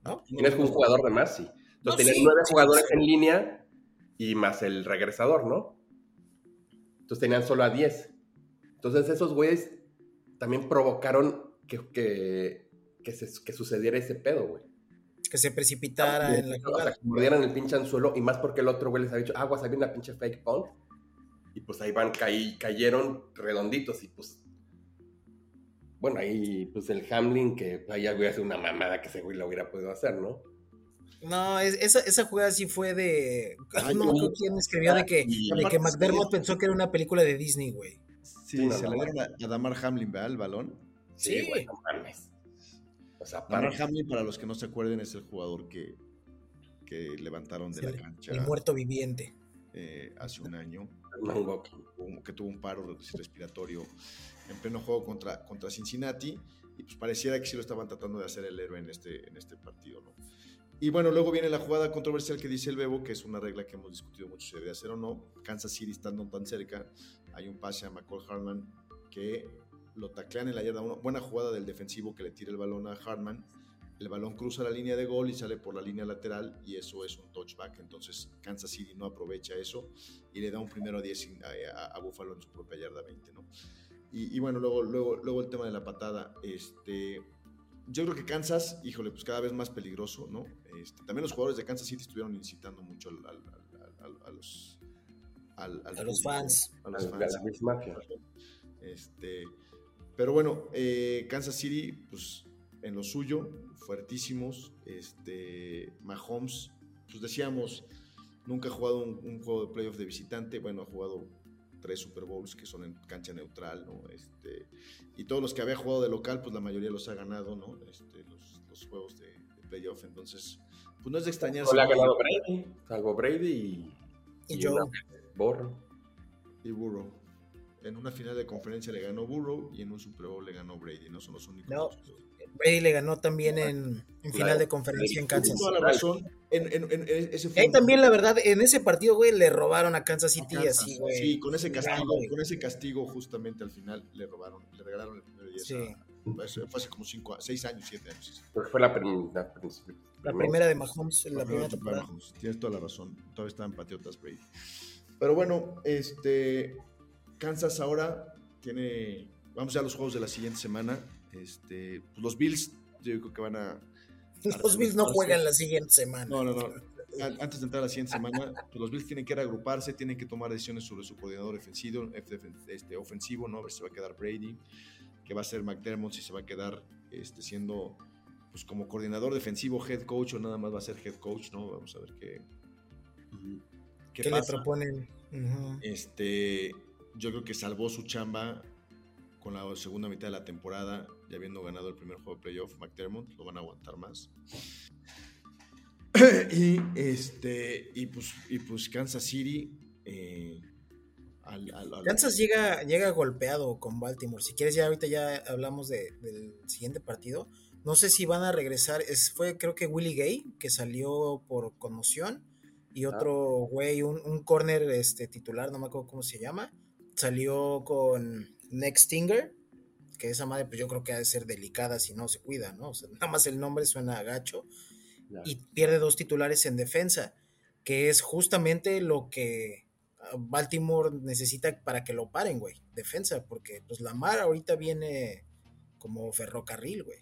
¿no? tienes un jugador de más, sí. Entonces No, tenían sí, nueve sí, jugadores sí. en línea y más el regresador, ¿no? Entonces tenían solo a 10. Entonces esos güeyes también provocaron que, que, que, se- que sucediera ese pedo, güey. Que se precipitara en la O sea, que mordieran el pinche anzuelo y más porque el otro güey les había dicho, aguas, había una pinche fake punt. Y pues ahí van, caí, cayeron redonditos y pues bueno, ahí pues el Hamlin que ahí voy a hacer una mamada que ese güey lo hubiera podido hacer, ¿no? No, es- esa, esa jugada sí fue de. Ay, no quién escribió de que, de que McDermott sí. pensó que era una película de Disney, güey. Sí, no, se no, le dieron a, a Damar Hamlin, ¿verdad? El balón. Sí. güey, no mames. O sea, Damar Hamlin, para los que no se acuerden, es el jugador que, que levantaron de Sí, la cancha El muerto viviente. eh, hace un año. Que tuvo un paro respiratorio en pleno juego contra, contra Cincinnati y pues pareciera que sí lo estaban tratando de hacer el héroe en este, en este partido, ¿no? Y bueno, luego viene la jugada controversial que dice el Bebo, que es una regla que hemos discutido mucho si debe hacer o no. Kansas City estando tan cerca, hay un pase a McCall Hartman que lo taclean en la yarda 1. Buena jugada del defensivo que le tira el balón a Hartman. El balón cruza la línea de gol y sale por la línea lateral y eso es un touchback. Entonces Kansas City no aprovecha eso y le da un primero a 10 sin- a, a- a Buffalo en su propia yarda 20, ¿no? Y, y bueno, luego, luego, luego el tema de la patada, este, yo creo que Kansas, híjole, pues cada vez más peligroso, ¿no? Este, también los jugadores de Kansas City estuvieron incitando mucho al- al- al- al- a los... al- A los fans. A los A fans. la Miss Mafia. Este, pero bueno, eh, Kansas City, pues en lo suyo, fuertísimos. Este, Mahomes, pues decíamos, nunca ha jugado un, un juego de playoff de visitante. Bueno, ha jugado tres Super Bowls que son en cancha neutral, ¿no? Este, y todos los que había jugado de local, pues la mayoría los ha ganado, ¿no? Este, los, los juegos de, de playoff. Entonces, pues no es de extrañarse. No le ha ganado Brady, salvo Brady y, Y Joe. una- Borro. Y Burrow. En una final de conferencia le ganó Burrow y en un Super Bowl le ganó Brady, ¿no? Son los únicos. No. Brady le ganó también en, en final de conferencia en Kansas. Tienes toda la razón. En, en- en- ese Ahí también, la verdad, en ese partido, güey, le robaron a Kansas a City Kansas. así, güey. Sí, con ese castigo, Grande. con ese castigo justamente al final le robaron, le regalaron el primer 10 Sí. a- fue hace como 5, 6 años, 7 años. Porque fue la, prim- la, prim- La primera de Mahomes en la primera Pero, temporada. Mahomes, Tienes toda la razón. Todavía estaban patriotas Brady. Pero bueno, este Kansas ahora tiene. Vamos ya a los juegos de la siguiente semana. Este, pues los Bills, yo creo que van a. Los Bills no juegan la siguiente semana. No, no, no. An- Antes de entrar a la siguiente semana, pues los Bills tienen que reagruparse, tienen que tomar decisiones sobre su coordinador ofensivo, este, ofensivo, ¿no? A ver si va a quedar Brady, que va a ser McDermott, si se va a quedar este, siendo pues como coordinador defensivo, head coach o nada más va a ser head coach, ¿no? Vamos a ver qué, qué, ¿Qué le pasa. proponen? Este, yo creo que salvó su chamba con la segunda mitad de la temporada, ya habiendo ganado el primer juego de playoff, McDermott, lo van a aguantar más. y este, y pues, y pues Kansas City. eh, al- al- al- Kansas llega, llega golpeado con Baltimore. Si quieres, ya ahorita ya hablamos de- del siguiente partido. No sé si van a regresar. Es, fue creo que Willie Gay, que salió por conmoción. Y otro güey, un, un corner este, titular, no me acuerdo cómo se llama. Salió con Next Stinger. Que esa madre, pues yo creo que ha de ser delicada si no se cuida, ¿no? O sea, nada más el nombre suena gacho. Ya. y pierde dos titulares en defensa, que es justamente lo que ah, Baltimore necesita para que lo paren, güey, defensa, porque pues Lamar ahorita viene como ferrocarril, güey.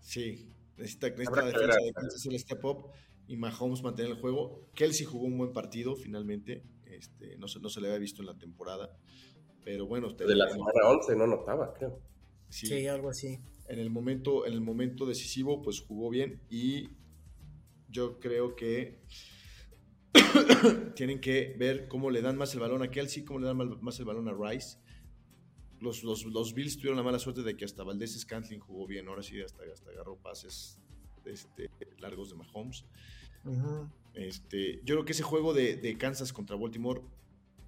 Sí, necesita, necesita la defensa ver, de Kansas hacer el step up y Mahomes mantener el juego. Kelsey jugó un buen partido finalmente. Este, no, se, no se le había visto en la temporada. Pero bueno, De la semana 11 no notaba, creo. Sí, Sí, algo así. en el momento, en el momento decisivo, pues jugó bien. Y yo creo que tienen que ver cómo le dan más el balón a Kelsey, cómo le dan más el balón a Rice. Los, los, los Bills tuvieron la mala suerte de que hasta Valdés Scantling jugó bien. Ahora sí, hasta, hasta agarró pases este, largos de Mahomes. Este, yo creo que ese juego de, de Kansas contra Baltimore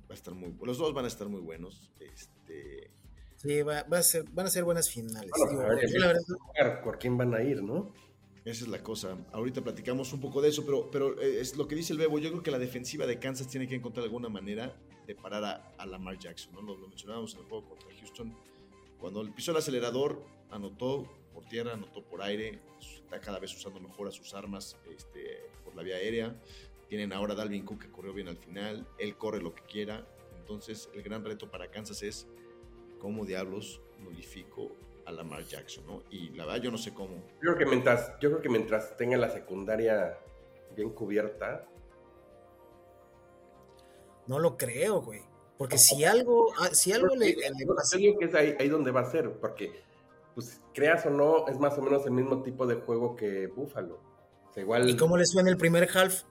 va a estar muy Los dos van a estar muy buenos. Este, Sí, va, va a ser, van a ser buenas finales. Bueno, Digo, a ver, yo la verdad, Jugar, ¿Por quién van a ir, no? esa es la cosa. Ahorita platicamos un poco de eso, pero, pero eh, es lo que dice el Bebo. Yo creo que la defensiva de Kansas tiene que encontrar alguna manera de parar a, a Lamar Jackson. ¿no? Lo, lo mencionábamos en el juego contra Houston. Cuando él pisó el acelerador, anotó por tierra, anotó por aire. Está cada vez usando mejor a sus armas este, por la vía aérea. Tienen ahora a Dalvin Cook que corrió bien al final. Él corre lo que quiera. Entonces, el gran reto para Kansas es cómo diablos nulifico a Lamar Jackson, ¿no? Y la verdad, yo no sé cómo. Yo creo que mientras, yo creo que mientras tenga la secundaria bien cubierta, no lo creo, güey. Porque si algo, ah, si algo le, le Yo pasa- digo que es ahí, ahí donde va a ser, porque, pues, creas o no, es más o menos el mismo tipo de juego que Buffalo. O sea, igual. ¿Y cómo les fue en el primer half?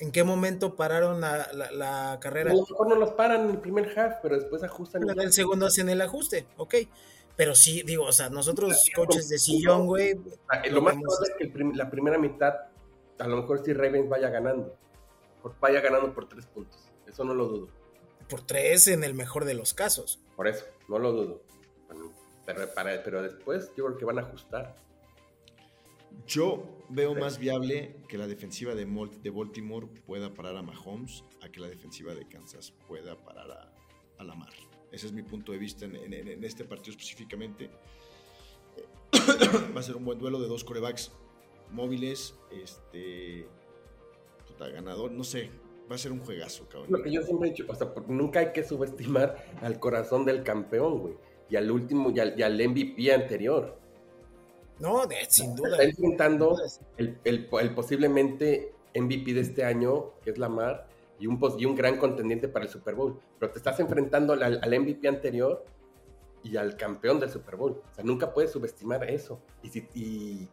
¿En qué momento pararon la, la- la carrera? A lo mejor no los paran en el primer half, pero después ajustan. En el segundo hacen el ajuste, ok. Pero sí, digo, o sea, nosotros coaches de sillón, güey, Ah, lo Lo más probable es que el prim- la primera mitad, a lo mejor sí Ravens vaya ganando. Por- Vaya ganando por tres puntos. Eso no lo dudo. por tres en el mejor de los casos. Por eso, no lo dudo. Bueno, Pero, para- pero después yo creo que van a ajustar. Yo veo más viable que la defensiva de, Baltimore pueda parar a Mahomes a que la defensiva de Kansas pueda parar a, a Lamar. Ese es mi punto de vista en, en- en este partido específicamente. Va a ser un buen duelo de dos corebacks móviles. Este. Puta, ganador, no sé. Va a ser un juegazo, Lo cabrón. que yo siempre he dicho, o sea, nunca hay que subestimar al corazón del campeón, güey. Y al último, y al, y al MVP anterior. No, de- sin duda. Está enfrentando el, el- el posiblemente MVP de este año, que es Lamar, y un, pos- y un gran contendiente para el Super Bowl. Pero te estás enfrentando al, al MVP anterior y al campeón del Super Bowl. O sea, nunca puedes subestimar eso. Y, si, y,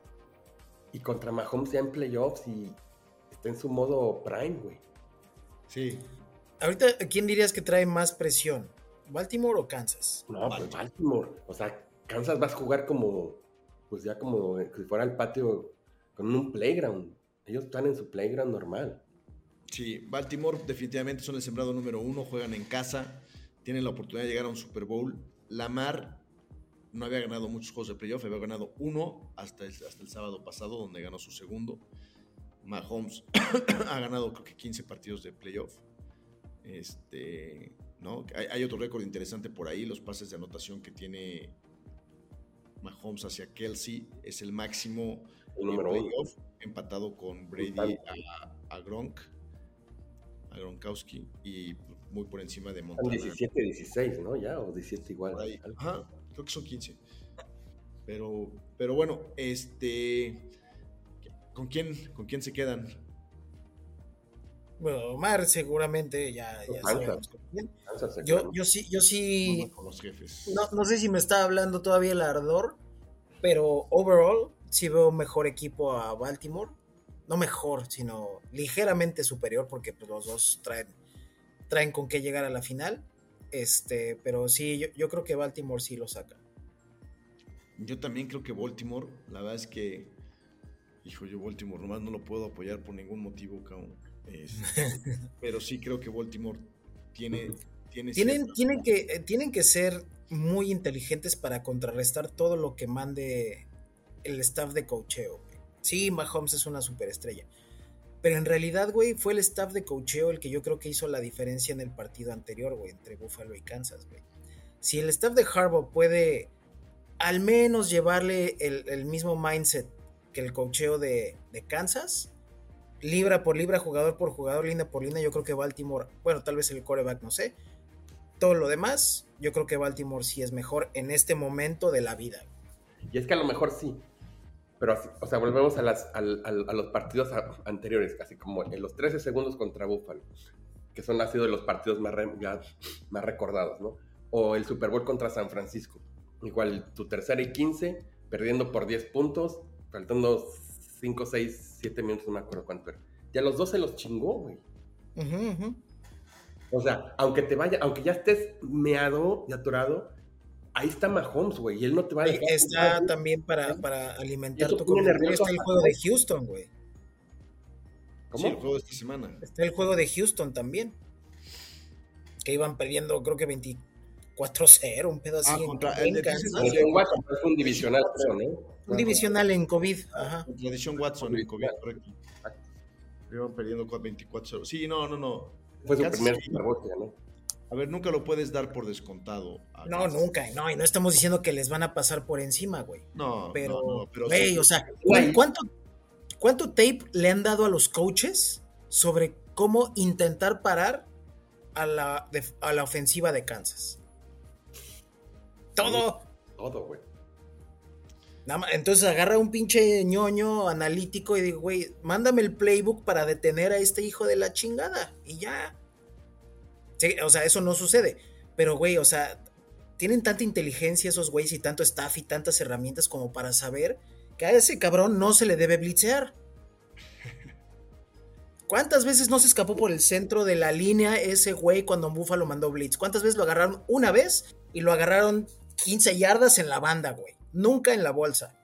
y contra Mahomes ya en playoffs y está en su modo prime, güey. Sí. Ahorita, ¿quién dirías que trae más presión? ¿Baltimore o Kansas? No, pues Baltimore. O sea, Kansas vas a jugar como, pues ya como si fuera el patio con un playground. Ellos están en su playground normal. Sí, Baltimore definitivamente son el sembrado número uno, juegan en casa, tienen la oportunidad de llegar a un Super Bowl. Lamar no había ganado muchos juegos de playoff, había ganado uno hasta el, hasta el sábado pasado, donde ganó su segundo. Mahomes ha ganado creo que 15 partidos de playoff. Este, ¿no? Hay otro récord interesante por ahí, los pases de anotación que tiene Mahomes hacia Kelsey es el máximo El en número uno. playoff, empatado con Brady a, a Gronk, a Gronkowski y muy por encima de Son Montana. 17, 16, ¿no? Ya, o 17 igual. Ahí. Ajá, creo que son 15. Pero, pero bueno, este. ¿Con quién, ¿Con quién se quedan? Bueno, Omar seguramente ya, ya Kansas. sabemos Yo, yo sí, yo sí. No, no sé si me está hablando todavía el ardor, pero overall sí veo mejor equipo a Baltimore. No mejor, sino ligeramente superior, porque pues, los dos traen, traen con qué llegar a la final. Este, pero sí, yo, yo creo que Baltimore sí lo saca. Yo también creo que Baltimore, la verdad es que, hijo, yo Baltimore nomás no lo puedo apoyar por ningún motivo, cabrón. Este, pero sí creo que Baltimore tiene... tiene Tienen, cierta- tienen, que, eh, tienen que ser muy inteligentes para contrarrestar todo lo que mande el staff de cocheo. Sí, Mahomes es una superestrella. Pero en realidad, güey, fue el staff de cocheo el que yo creo que hizo la diferencia en el partido anterior, güey, entre Buffalo y Kansas, güey. Si el staff de Harbaugh puede al menos llevarle el, el mismo mindset que el cocheo de, de Kansas, libra por libra, jugador por jugador, línea por línea, yo creo que Baltimore, bueno, tal vez el coreback, no sé. Todo lo demás, yo creo que Baltimore sí es mejor en este momento de la vida. Y es que a lo mejor sí. Pero, o sea, volvemos a, los partidos anteriores, así como en los 13 segundos contra Buffalo, que son ha sido de los partidos más, más recordados, ¿no? O el Super Bowl contra San Francisco. Igual tu tercera y 15, perdiendo por 10 puntos, faltando 5, 6, 7 minutos, no me acuerdo cuánto era. Y a los dos se los chingó, güey. O sea, aunque te vaya, aunque ya estés meado y atorado, ahí está Mahomes, güey, y él no te va a Eh, dejar. Está también para, para alimentar tu comentario. Está el juego de Houston, güey. ¿Cómo? Sí, el juego de esta semana. Está el juego de Houston también. Que iban perdiendo, creo que 24-0, un pedo así. Ah, contra en el. Deshaun Watson, es un divisional, creo, ¿no? Un divisional en COVID. Ajá. Deshaun Watson en COVID, correcto. Iban perdiendo con 24-0. Sí, no, no, no. Fue su primer. Super Bowl que ganó. A ver, nunca lo puedes dar por descontado. No, Kansas. nunca. No, y no estamos diciendo que les van a pasar por encima, güey. No, Pero, no, no, pero güey, sí. o sea, Güey. ¿cuánto, ¿cuánto tape le han dado a los coaches sobre cómo intentar parar a la, a la ofensiva de Kansas? Todo. Todo, güey. Entonces agarra un pinche ñoño analítico y digo, güey, mándame el playbook para detener a este hijo de la chingada. Y ya. Sí, o sea, eso no sucede. Pero, güey, o sea, tienen tanta inteligencia esos güeyes y tanto staff y tantas herramientas como para saber que a ese cabrón no se le debe blitzear. ¿Cuántas veces no se escapó por el centro de la línea ese güey cuando Buffalo mandó blitz? ¿Cuántas veces lo agarraron una vez y lo agarraron 15 yardas en la banda, güey? Nunca en la bolsa.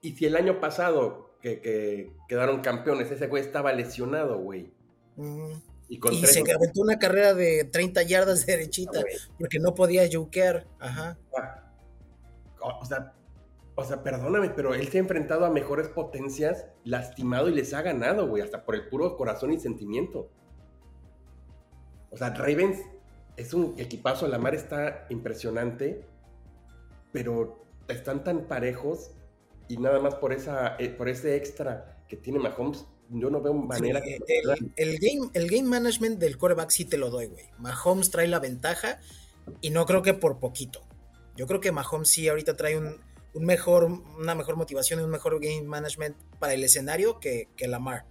Y si el año pasado que, quedaron campeones, ese güey estaba lesionado, güey. Y, se aventó una carrera de 30 yardas derechita ah, porque no podía jukear. Ajá. Ah. O sea, o sea, perdóname, pero él se ha enfrentado a mejores potencias, lastimado y les ha ganado, güey, hasta por el puro corazón y sentimiento. O sea, Ravens es un equipazo, la mar está impresionante, pero están tan parejos y nada más por, esa, eh, por ese extra que tiene Mahomes, yo no veo manera el, game, el game management del quarterback sí te lo doy, güey. Mahomes trae la ventaja y no creo que por poquito. Yo creo que Mahomes sí ahorita trae un, mejor, una mejor motivación y un mejor game management para el escenario que, que Lamar.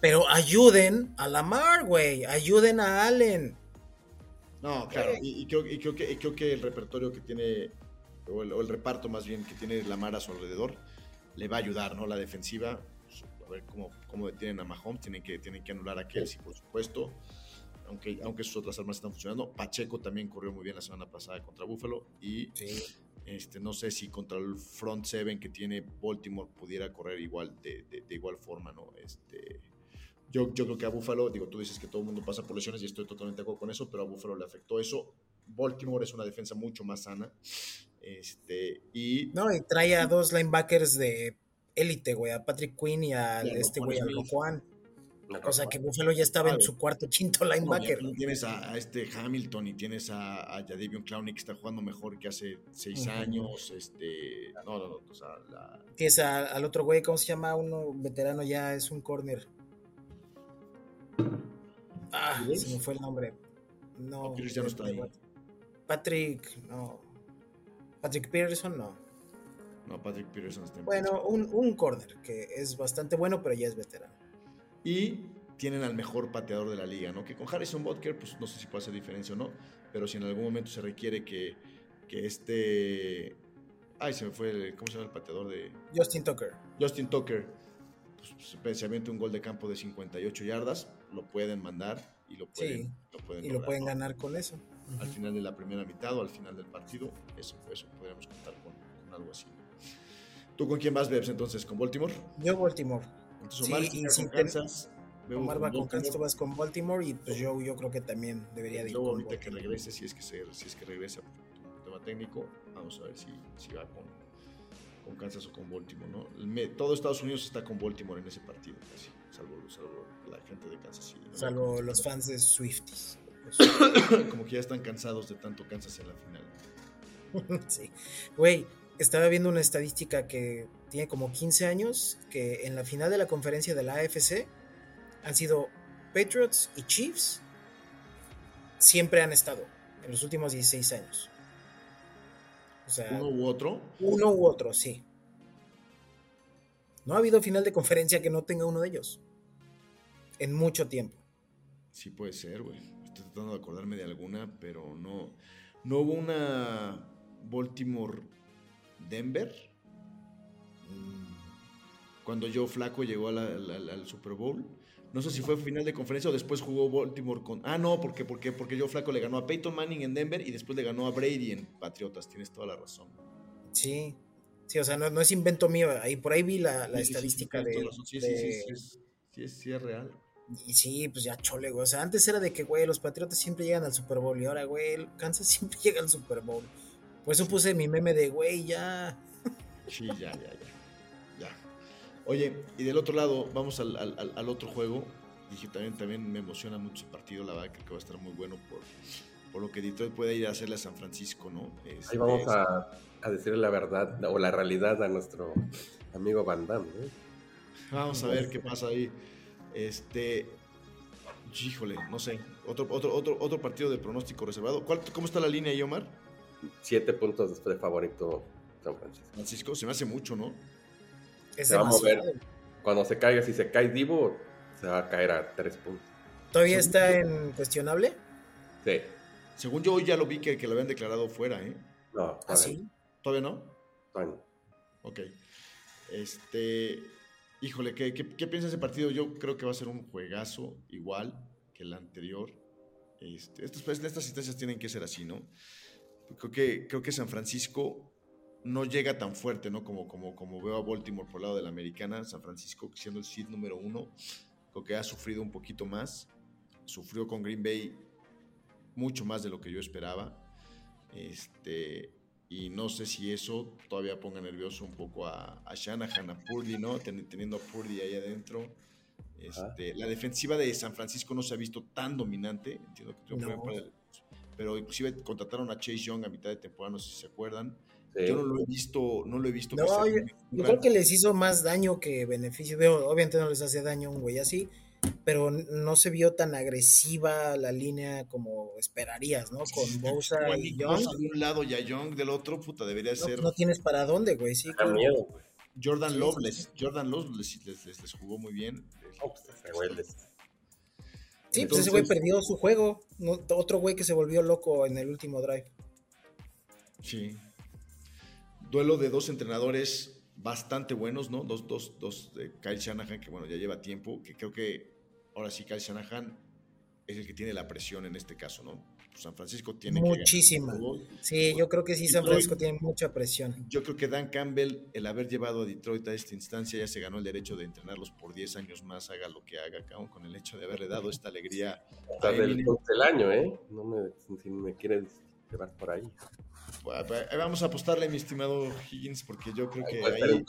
Pero ayuden a Lamar, güey. Ayuden a Allen. No, claro. Y, creo, que, creo que el repertorio que tiene, o el, reparto más bien que tiene Lamar a su alrededor, le va a ayudar, ¿no? La defensiva ver cómo, cómo detienen a Mahomes, tienen que, tienen que anular a Kelsey, por supuesto, aunque, aunque sus otras armas están funcionando. Pacheco también corrió muy bien la semana pasada contra Buffalo y este, no sé si contra el front seven que tiene Baltimore pudiera correr igual, de, de, igual forma, ¿no? Este, yo, yo creo que a Buffalo, digo, tú dices que todo el mundo pasa por lesiones y estoy totalmente de acuerdo con eso, pero a Buffalo le afectó eso. Baltimore es una defensa mucho más sana. Este, y... No, y trae a dos linebackers de élite, güey, a Patrick Quinn y a este güey, a Juan. O sea que Buffalo ya estaba en su cuarto, quinto linebacker. tienes a, este Hamilton y tienes a, a Jadavion Clowney que está jugando mejor que hace seis años. Este, no, no, no. O sea, la... Tienes al otro güey, ¿cómo se llama? Uno veterano ya, es un corner. Ah, se me fue el nombre. No. ya no está ahí. Patrick, no. Patrick Peterson, no. No, Patrick Peterson está Bueno, un, un corner que es bastante bueno, pero ya es veterano. Y tienen al mejor pateador de la liga, ¿no? Que con Harrison Butker, pues no sé si puede hacer diferencia o no, pero si en algún momento se requiere que, que este... Ay, se me fue, el, ¿cómo se llama el pateador de...? Justin Tucker. Justin Tucker, pues, especialmente un gol de campo de 58 yardas, lo pueden mandar y lo pueden, sí, lo pueden y lo pueden ganar con eso. Al final de la primera mitad o al final del partido, eso, eso podríamos contar con, con algo así. ¿Tú con quién vas, Bebs, entonces? ¿Con Baltimore? Yo Baltimore. Entonces Omar sí, y con Kansas. Omar va con Kansas, tú vas con Baltimore y pues yo, yo creo que también debería de ir Luego ahorita que regrese, si es que, se, si es que regresa por tema técnico, vamos a ver si, si va con, con Kansas o con Baltimore, ¿no? todo Estados Unidos está con Baltimore en ese partido, casi, salvo, salvo la gente de Kansas. ¿no? Salvo los fans de Swifties. Como que ya están cansados de tanto Kansas en la final. sí. Güey, estaba viendo una estadística que tiene como 15 años, que en la final de la conferencia de la AFC han sido Patriots y Chiefs, siempre han estado en los últimos 16 años. O sea, uno u otro. Uno u otro, sí. No ha habido final de conferencia que no tenga uno de ellos. En mucho tiempo. Sí puede ser, güey. Estoy tratando de acordarme de alguna, pero no. No hubo una Baltimore Denver. Cuando Joe Flaco llegó al Super Bowl. No sé si fue final de conferencia o después jugó Baltimore con. Ah, no, porque, porque, porque Joe Flaco le ganó a Peyton Manning en Denver y después le ganó a Brady en Patriotas. Tienes toda la razón. Sí. Sí, o sea, no, es invento mío. Ahí, por ahí vi la, estadística de. Sí, sí, sí, sí, sí, es real. Y sí, pues ya chole, güey. O sea, antes era de que, güey, los Patriotas siempre llegan al Super Bowl y ahora, güey, Kansas siempre llega al Super Bowl. Por eso puse mi meme de, güey, ya. Sí, ya, ya, ya. Ya. Oye, y del otro lado, vamos al, otro juego. Y también, también me emociona mucho el partido, la verdad, creo que va a estar muy bueno por, por lo que Detroit puede ir a hacerle a San Francisco, ¿no? Ahí vamos a, a, decirle la verdad o la realidad a nuestro amigo Van Damme, ¿eh? Vamos a ver qué pasa ahí. Este, híjole, no sé. Otro, otro, otro, otro partido de pronóstico reservado. ¿Cómo está la línea ahí, Omar? siete puntos después de favorito San Francisco. Francisco se me hace mucho, ¿no? se va a mover. Cuando se caiga, si se cae Divo, se va a caer a tres puntos. ¿Todavía está en cuestionable? Sí. Según yo hoy ya lo vi que, que lo habían declarado fuera, ¿eh? No, ¿Ah, sí? ¿Todavía no? Todavía no. Ok. Este. Híjole, ¿qué, qué, qué piensas de ese partido? Yo creo que va a ser un juegazo igual que el anterior. Este, estas, pues, estas instancias tienen que ser así, ¿no? Creo que, creo que San Francisco no llega tan fuerte, ¿no? Como, como, como veo a Baltimore por el lado de la americana. San Francisco, siendo el seed número uno, creo que ha sufrido un poquito más. Sufrió con Green Bay mucho más de lo que yo esperaba. Este, y no sé si eso todavía ponga nervioso un poco a, a Shanahan, a Purdy, ¿no? Ten- teniendo a Purdy ahí adentro. Este, la defensiva de San Francisco no se ha visto tan dominante, entiendo que No. pero inclusive contrataron a Chase Young a mitad de temporada, no sé si se acuerdan. Sí. Yo no lo he visto, no lo he visto. No, yo, creo que les hizo más daño que beneficio. Obviamente no les hace daño a un güey así, pero no se vio tan agresiva la línea como esperarías, ¿no? Con Bosa y Young. Bosa de un lado y a Young del otro, puta, debería No, ser no tienes para dónde, güey. Sí, Da claro. miedo, güey. Jordan Sí, Love. sí, Les, Jordan Love les, les- les- les jugó muy bien. No, pues, ese güey les- Sí, pues ese güey perdió su juego. No, otro güey que se volvió loco en el último drive. Sí. Duelo de dos entrenadores bastante buenos, ¿no? Dos, dos, dos de Kyle Shanahan, que bueno, ya lleva tiempo, que creo que ahora sí Kyle Shanahan es el que tiene la presión en este caso, ¿no? San Francisco tiene que Muchísima. todo. Sí, yo creo que sí, San Detroit- Francisco tiene mucha presión. Yo creo que Dan Campbell, el haber llevado a Detroit a esta instancia, ya se ganó el derecho de entrenarlos por 10 años más, haga lo que haga, cabrón, con el hecho de haberle dado esta alegría. hasta a del, del año, ¿eh? No me, si me quieres llevar por ahí. Ahí Vamos a apostarle, mi estimado Higgins, porque yo creo Ahí que ahí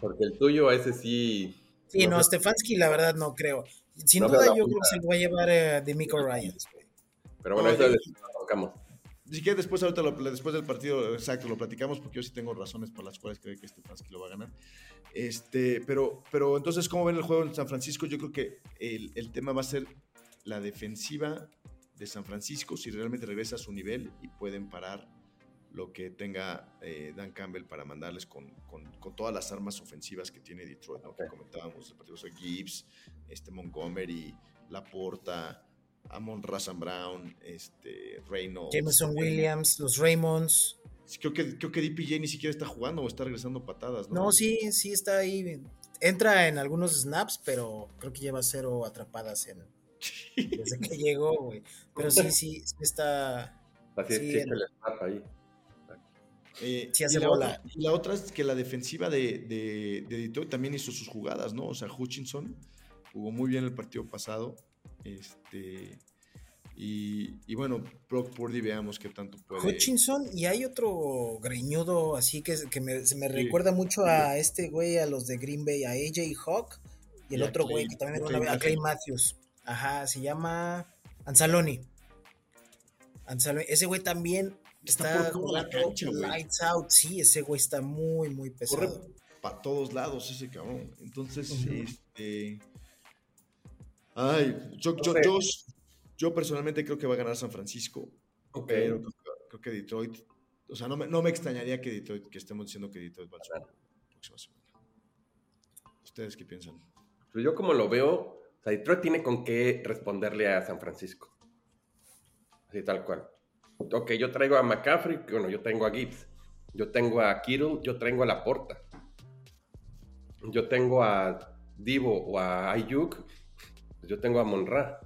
Porque el tuyo, ese sí. Sí, no, sé. Stefanski, la verdad, no creo. Sin No duda, yo creo que se lo va a llevar eh, Ryans, güey. Pero bueno, No, después lo tocamos. Si quieres, después, ahorita lo- después del partido, exacto, lo platicamos porque yo sí tengo razones por las cuales creo que Stefanski lo va a ganar. Este, pero, pero entonces, ¿cómo ven el juego en San Francisco? Yo creo que el, el tema va a ser la defensiva de San Francisco, si realmente regresa a su nivel y pueden parar lo que tenga eh, Dan Campbell para mandarles con, con- con todas las armas ofensivas que tiene Detroit, ¿no? que comentábamos, el partido de Gibbs, este Montgomery, Laporta, Amon Razan Brown, este, Reynolds. Jameson Williams, los Raymonds. Sí, Creo que, creo que DPJ ni siquiera está jugando o está regresando patadas, ¿no? No, sí, sí está ahí. Entra en algunos snaps, pero creo que lleva cero atrapadas en, desde que llegó, güey. Pero sí, sí, sí está. Así es, Sí, sí, el- el snap ahí. Eh, Sí, hace y, la otra, y la otra es que la defensiva de, de, de Detroit también hizo sus jugadas, ¿no? O sea, Hutchinson jugó muy bien el partido pasado. Este. Y, y bueno, Brock Purdy, veamos qué tanto puede. Hutchinson y hay otro greñudo así que, que me, se me Sí. recuerda mucho a este güey, a los de Green Bay, a AJ Hawk y el Y otro Clay- güey que también era una vez, a Clay Matthews. Ajá, se llama Anzaloni. Anzaloni. Ese güey también Está está, por toda la cancha, güey. lights out. Sí, ese güey está muy, muy Corre pesado. para todos lados ese cabrón. Entonces, este. Ay, yo, yo, yo, yo personalmente creo que va a ganar San Francisco. Ok. Pero creo, que- creo que Detroit. O sea, no me, no me extrañaría que Detroit, que estemos diciendo que Detroit va al Super Bowl la próxima semana. ¿Ustedes qué piensan? Pues yo como lo veo, o sea, Detroit tiene con qué responderle a San Francisco. Así tal cual. Ok, yo traigo a McCaffrey, bueno, yo tengo a Gibbs. Yo tengo a Kittle, yo tengo a Laporta. Yo tengo a Divo o a Ayuk, yo tengo a Monra.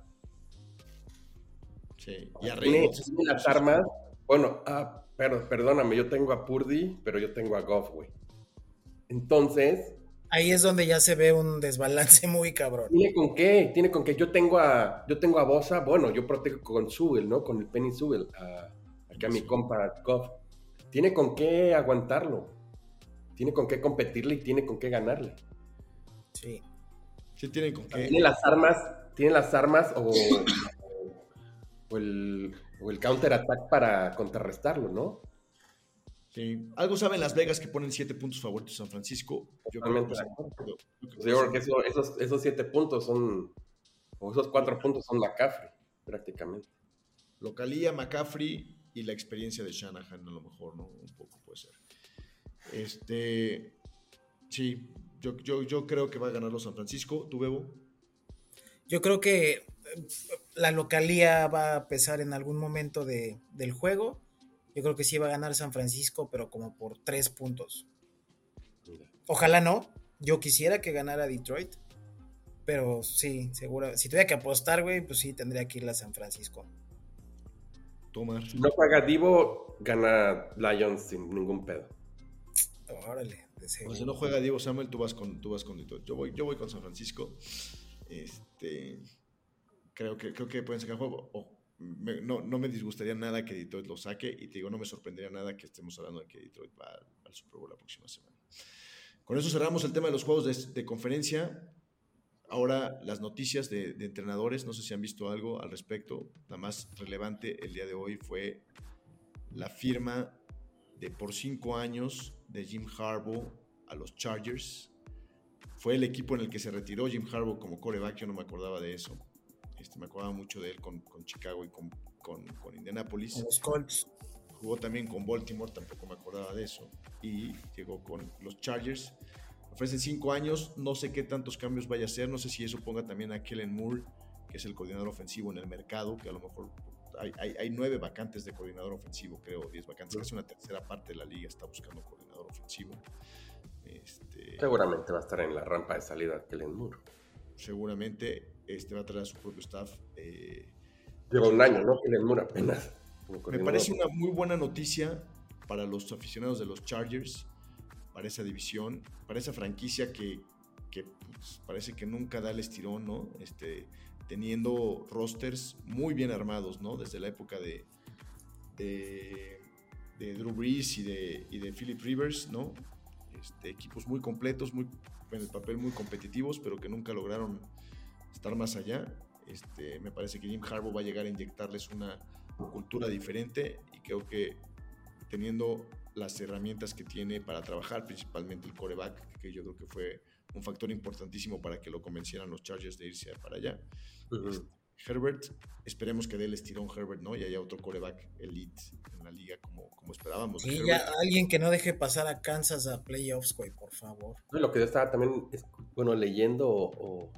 Sí. Y a Tiene, Reynolds. tiene las armas. Bueno, ah, pero, perdóname, yo tengo a Purdy, pero yo tengo a Goff, güey. Entonces, Ahí es donde ya se ve un desbalance muy cabrón. ¿Tiene con qué? ¿Tiene con qué? Yo tengo a, yo tengo a Bosa, bueno, yo protejo con Subel, ¿no? Con el Penny Subel, a, aquí a mi compa Goff. Tiene con qué aguantarlo. Tiene con qué competirle y tiene con qué ganarle. Sí. Sí, tienen con qué. Tiene las armas, tiene las armas o, o el, o el counterattack para contrarrestarlo, ¿no? Sí. Algo saben Las Vegas que ponen siete puntos favoritos a San Francisco. Yo creo que, Totalmente de yo acuerdo. creo que yo creo que eso- esos, esos siete puntos son, o esos cuatro puntos son la Cafre, prácticamente. Localía, McCaffrey y la experiencia de Shanahan, a lo mejor, ¿no? Un poco puede ser. Este. Sí, yo, yo, yo creo que va a ganar los San Francisco. ¿Tú, Bebo? Yo creo que eh, la localía va a pesar en algún momento de, del juego. Yo creo que sí va a ganar San Francisco, pero como por tres puntos. Ojalá no. Yo quisiera que ganara Detroit. Pero sí, seguro. Si tuviera que apostar, güey, pues sí, tendría que ir a San Francisco. Tomar. Si no paga Divo, gana Lions sin ningún pedo. Órale. O si no juega Diego Samuel, tú vas con, tú vas con Detroit. Yo voy, yo voy con San Francisco. Este, creo que, creo que pueden sacar juego. O, no, no me disgustaría nada que Detroit lo saque y te digo, no me sorprendería nada que estemos hablando de que Detroit va al, Super Bowl la próxima semana. Con eso cerramos el tema de los juegos de, de conferencia. Ahora las noticias de, de entrenadores, no sé si han visto algo al respecto. La más relevante el día de hoy fue la firma de por cinco años de Jim Harbaugh a los Chargers. Fue el equipo en el que se retiró Jim Harbaugh como coreback, yo no me acordaba de eso. Este, me acordaba mucho de él con, con Chicago y con, con, con Indianapolis. Con los Colts. Jugó también con Baltimore, tampoco me acordaba de eso. Y llegó con los Chargers. Ofrecen cinco años, no sé qué tantos cambios vaya a hacer, no sé si eso ponga también a Kellen Moore, que es el coordinador ofensivo en el mercado, que a lo mejor hay, hay- hay nueve vacantes de coordinador ofensivo, creo, diez vacantes, casi una tercera parte de la liga está buscando coordinador ofensivo. Este, Seguramente va a estar en la rampa de salida Kellen Moore. seguramente este va a traer a su propio staff. eh, Lleva un año, ¿no? Moore apenas. como Me parece una muy buena noticia para los aficionados de los Chargers, para esa división, para esa franquicia que, que, pues, parece que nunca da el estirón, ¿no? Este, teniendo rosters muy bien armados, ¿no? Desde la época de, de, de Drew Brees y de, y de Philip Rivers, ¿no? Este, equipos muy completos, muy, en el papel muy competitivos, pero que nunca lograron estar más allá. Este, me parece que Jim Harbaugh va a llegar a inyectarles una cultura diferente y creo que teniendo las herramientas que tiene para trabajar, principalmente el coreback, que yo creo que fue un factor importantísimo para que lo convencieran los Chargers de irse para allá. Ujú. Herbert, esperemos que dé el estirón Herbert, ¿no? Y haya otro coreback elite en la liga como, como esperábamos. Herbert. ya alguien que no deje pasar a Kansas a playoffs, güey, por favor. No, Lo que yo estaba también, bueno, leyendo o, o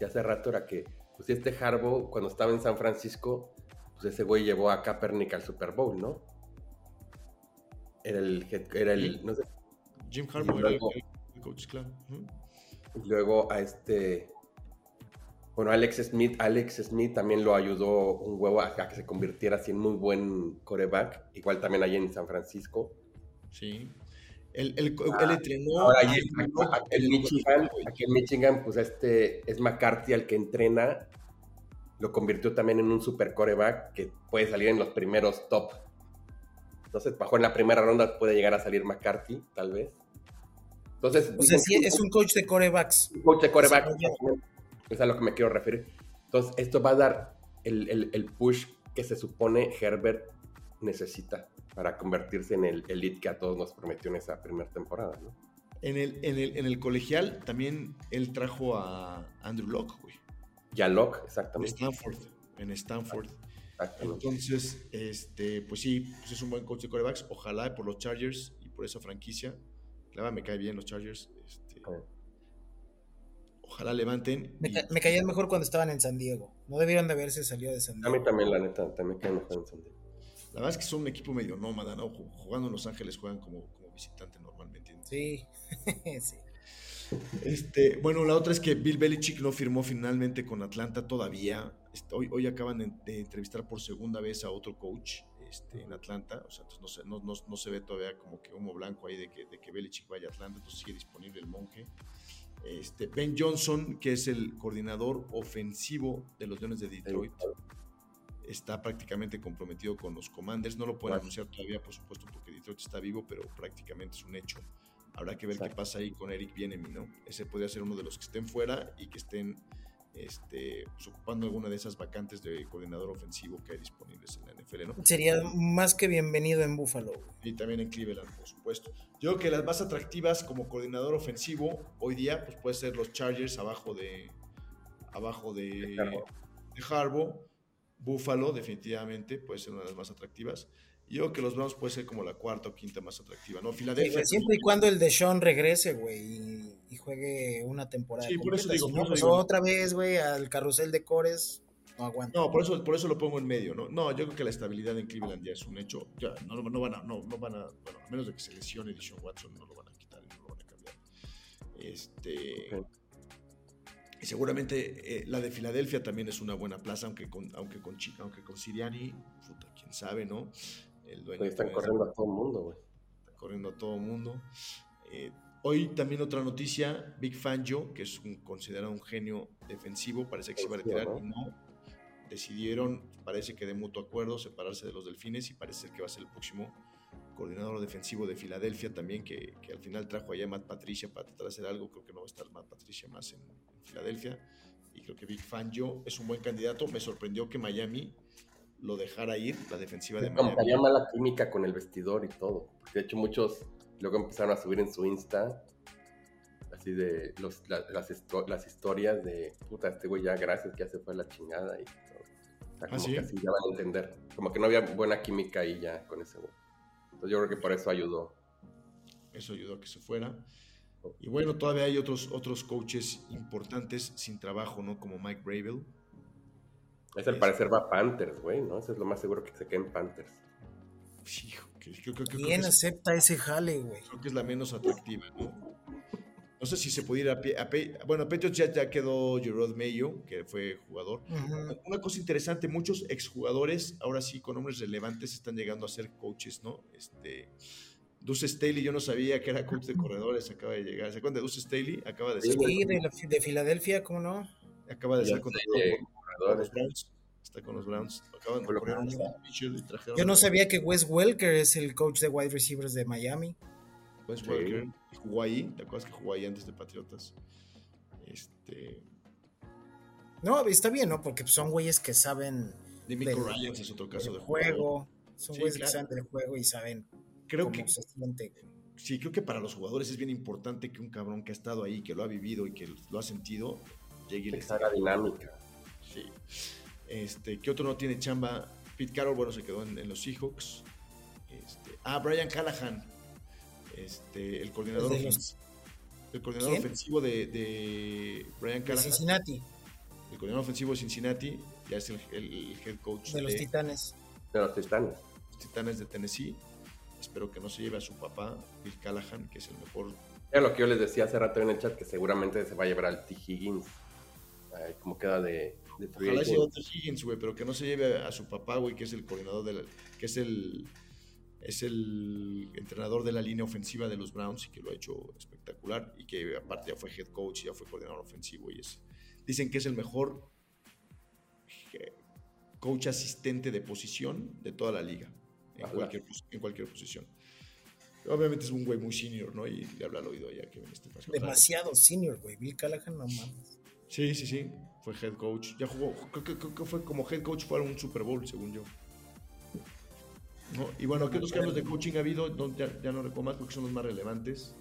si hace rato era que, pues este Harbaugh, cuando estaba en San Francisco, pues ese güey llevó a Kaepernick al Super Bowl, ¿no? Era el, era el, no sé, Jim Harbaugh era el, coach, claro. Y luego a este, bueno, Alex Smith, Alex Smith también lo ayudó un huevo a, a que se convirtiera así en muy buen coreback, igual también ahí en San Francisco. Sí. Él, él- Ah, él entrenó. Ahora a- allí, aquí en Michigan, aquí en Michigan, pues este es McCarthy el que entrena. Lo convirtió también en un super coreback que puede salir en los primeros top. Entonces, bajó en la primera ronda, puede llegar a salir McCarthy, tal vez. Entonces, O sea, sí, es un coach de corebacks. un coach de coreback. Desarrollado. Es a lo que me quiero referir. Entonces, esto va a dar el, el- el push que se supone Herbert necesita para convertirse en el elite que a todos nos prometió en esa primera temporada, ¿no? En el, en, el, en el colegial también él trajo a Andrew Locke, güey. Ya Locke, En exactamente. Stanford. En Stanford. exactamente. Entonces, este, pues sí, pues es un buen coach de corebacks. Ojalá por los Chargers y por esa franquicia. La verdad me cae bien los Chargers. este, Ah. ojalá levanten. Me, y- ca- me caían mejor cuando estaban en San Diego. No debieron de haberse salido de San A mí Diego. también, la neta, también cae mejor en San Diego. La verdad es que son un equipo medio nómada, ¿no? Ju- Jugando en Los Ángeles juegan como, como visitante normalmente. Sí, sí. Este, bueno, la otra es que Bill Belichick no firmó finalmente con Atlanta todavía. Este, hoy, hoy acaban de, de entrevistar por segunda vez a otro coach este, en Atlanta. O sea, entonces no se, no, no- no se ve todavía como que humo blanco ahí de que, de que Belichick vaya a Atlanta. Entonces sigue disponible el monje. Este, ben Johnson, que es el coordinador ofensivo de los Leones de Detroit, está prácticamente comprometido con los Commanders. No lo pueden anunciar todavía, por supuesto, porque Detroit está vivo, pero prácticamente es un hecho. Habrá que ver qué pasa ahí con Eric Bienemi, ¿no? Ese podría ser uno de los que estén fuera y que estén este, pues, ocupando alguna de esas vacantes de coordinador ofensivo que hay disponibles en la NFL, ¿no? Sería más que bienvenido en Buffalo. Y también en Cleveland, por supuesto. Yo creo que las más atractivas como coordinador ofensivo hoy día, pues puede ser los Chargers abajo de abajo de, De Harbaugh. de Harbaugh. Buffalo, definitivamente, puede ser una de las más atractivas. Y yo creo que los Browns puede ser como la cuarta o quinta más atractiva, ¿no? Sí, Filadelfia. siempre y cuando el de Sean regrese, güey, y, y juegue una temporada. Sí, por eso digo, Si por no, eso pues digo. otra vez, güey, al carrusel de cores, no aguanta. No, por eso, por eso lo pongo en medio, ¿no? No, yo creo que la estabilidad en Cleveland ya es un hecho. Ya, no, no van a, no, no van a, bueno, a menos de que se lesione Dishon Watson, no lo van a quitar, no lo van a cambiar. Este, Ok. Y seguramente eh, la de Filadelfia también es una buena plaza, aunque con, aunque con, aunque con Siriani, puta, quién sabe, ¿no? El dueño están corriendo a todo el mundo, güey. está corriendo a todo mundo. Eh, hoy también otra noticia, Big Fangio, que es un, considerado un genio defensivo, parece que se iba a retirar y no. Decidieron, parece que de mutuo acuerdo, separarse de los delfines y parece ser que va a ser el próximo coordinador defensivo de Filadelfia también, que, que al final trajo allá a Matt Patricia para tratar de hacer algo. Creo que no va a estar Matt Patricia más en, en Filadelfia. Y creo que Big Fangio es un buen candidato. Me sorprendió que Miami lo dejara ir, la defensiva de Como Miami. que había mala química con el vestidor y todo. Porque de hecho muchos luego empezaron a subir en su Insta así de los, la- las, histo- las historias de puta, este güey ya gracias que ya se fue a la chingada y todo. O sea, ¿Ah, como sí? que así ya van a entender. Como que no había buena química ahí ya con ese güey. Entonces yo creo que por eso ayudó. Eso ayudó a que se fuera. Y bueno, todavía hay otros, otros coaches importantes sin trabajo, ¿no? Como Mike Bravel. Ese al Es- parecer va a Panthers, güey, ¿no? Eso es lo más seguro que se quede en Panthers. Hijo, que- creo que ¿Quién es, acepta ese jale, güey? creo que es la menos atractiva, ¿no? No sé si se pudiera a, pie- a Bueno, a Patriots ya, ya quedó Gerard Mayo, que fue jugador. Una cosa interesante, muchos exjugadores, ahora sí, con nombres relevantes, están llegando a ser coaches, ¿no? Este, Deuce Staley, yo no sabía que era coach de corredores, acaba de llegar. ¿Se acuerdan de Deuce Staley? Acaba de ser, Sí, de, la- de Filadelfia, ¿cómo no? acaba de Ya ser contratado eh, por- los Browns. Está con los Browns. Acaban de un trajeron Yo no sabía que Wes Welker es el coach de wide receivers de Miami. Wes Sí. Welker. Jugó ahí. ¿Te acuerdas que jugó ahí antes de Patriotas? Este. No, está bien, ¿no? Porque son güeyes que saben Del- Ryans es otro caso de juego. Son Sí, güeyes claro. que saben del juego y saben Creo cómo que se siente. sí, creo que para los jugadores es bien importante que un cabrón que ha estado ahí, que lo ha vivido y que lo ha sentido, llegue y les era dinámica. Sí. Este, ¿Qué otro no tiene chamba? Pete Carroll, bueno, se quedó en, en los Seahawks. Este, ah, Brian Callahan. Este, el coordinador, ¿Es de los- ofens- el coordinador ¿Quién? ofensivo de, de Brian De Callahan. Cincinnati, El coordinador ofensivo de Cincinnati. Ya es el, el- el head coach de los Titanes. De los Titanes. los Titanes de Tennessee. Espero que no se lleve a su papá, Bill Callahan, que es el mejor. Era lo que yo les decía hace rato en el chat, que seguramente se va a llevar al T. Higgins. Ay, como queda de, de Ojalá se agent. lleve a Higgins, güey, pero que no se lleve a su papá, güey, que es el coordinador de la- que es el es el entrenador de la línea ofensiva de los Browns y que lo ha hecho espectacular y que aparte ya fue head coach, ya fue coordinador ofensivo y es dicen que es el mejor eh, coach asistente de posición de toda la liga en cualquier en cualquier posición. Obviamente es un güey muy senior, ¿no? Y le habla al oído ya que este paso. Demasiado senior, güey. Bill Callahan, no mames. Sí, sí, sí. Fue head coach. Ya jugó. Creo que, creo que fue como head coach fue a un Super Bowl, según yo. ¿No? Y bueno, ¿qué otros cambios de coaching ha habido? No, ya, ya no recuerdo más porque son los más relevantes.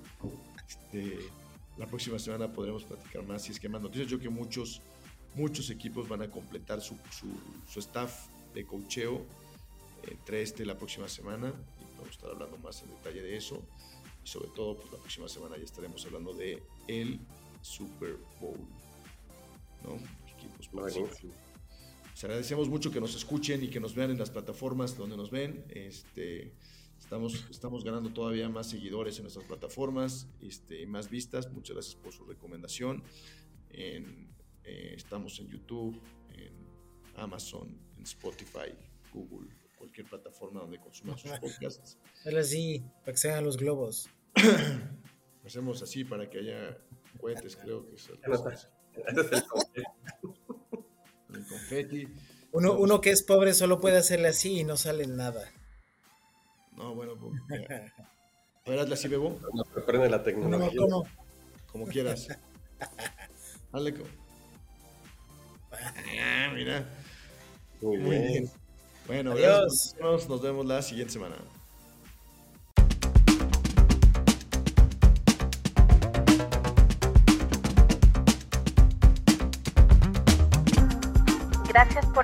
Este, la próxima semana podremos platicar más si es que más noticias. Yo creo que muchos, muchos equipos van a completar su, su, su staff de coacheo entre este y la próxima semana. Y vamos a estar hablando más en detalle de eso. Y sobre todo, pues la próxima semana ya estaremos hablando de el Super Bowl. ¿no? Equipos. Les agradecemos mucho que nos escuchen y que nos vean en las plataformas donde nos ven. Este, estamos, estamos ganando todavía más seguidores en nuestras plataformas este, y más vistas. Muchas gracias por su recomendación. En, eh, estamos en YouTube, en Amazon, en Spotify, Google, cualquier plataforma donde consuman sus podcasts. Ahora sí, para que se hagan los globos. Hacemos así para que haya cohetes, creo que es el, confeti. Uno, uno que es pobre solo puede hacerle así y no sale nada. No, bueno, pues, ver, hazle así, Bebo. Nos sorprende la No, tecnología. Como quieras. Hazle como. Ah, mira. Muy Muy bien. bien. Bueno, Adiós. gracias. Nos vemos la siguiente semana.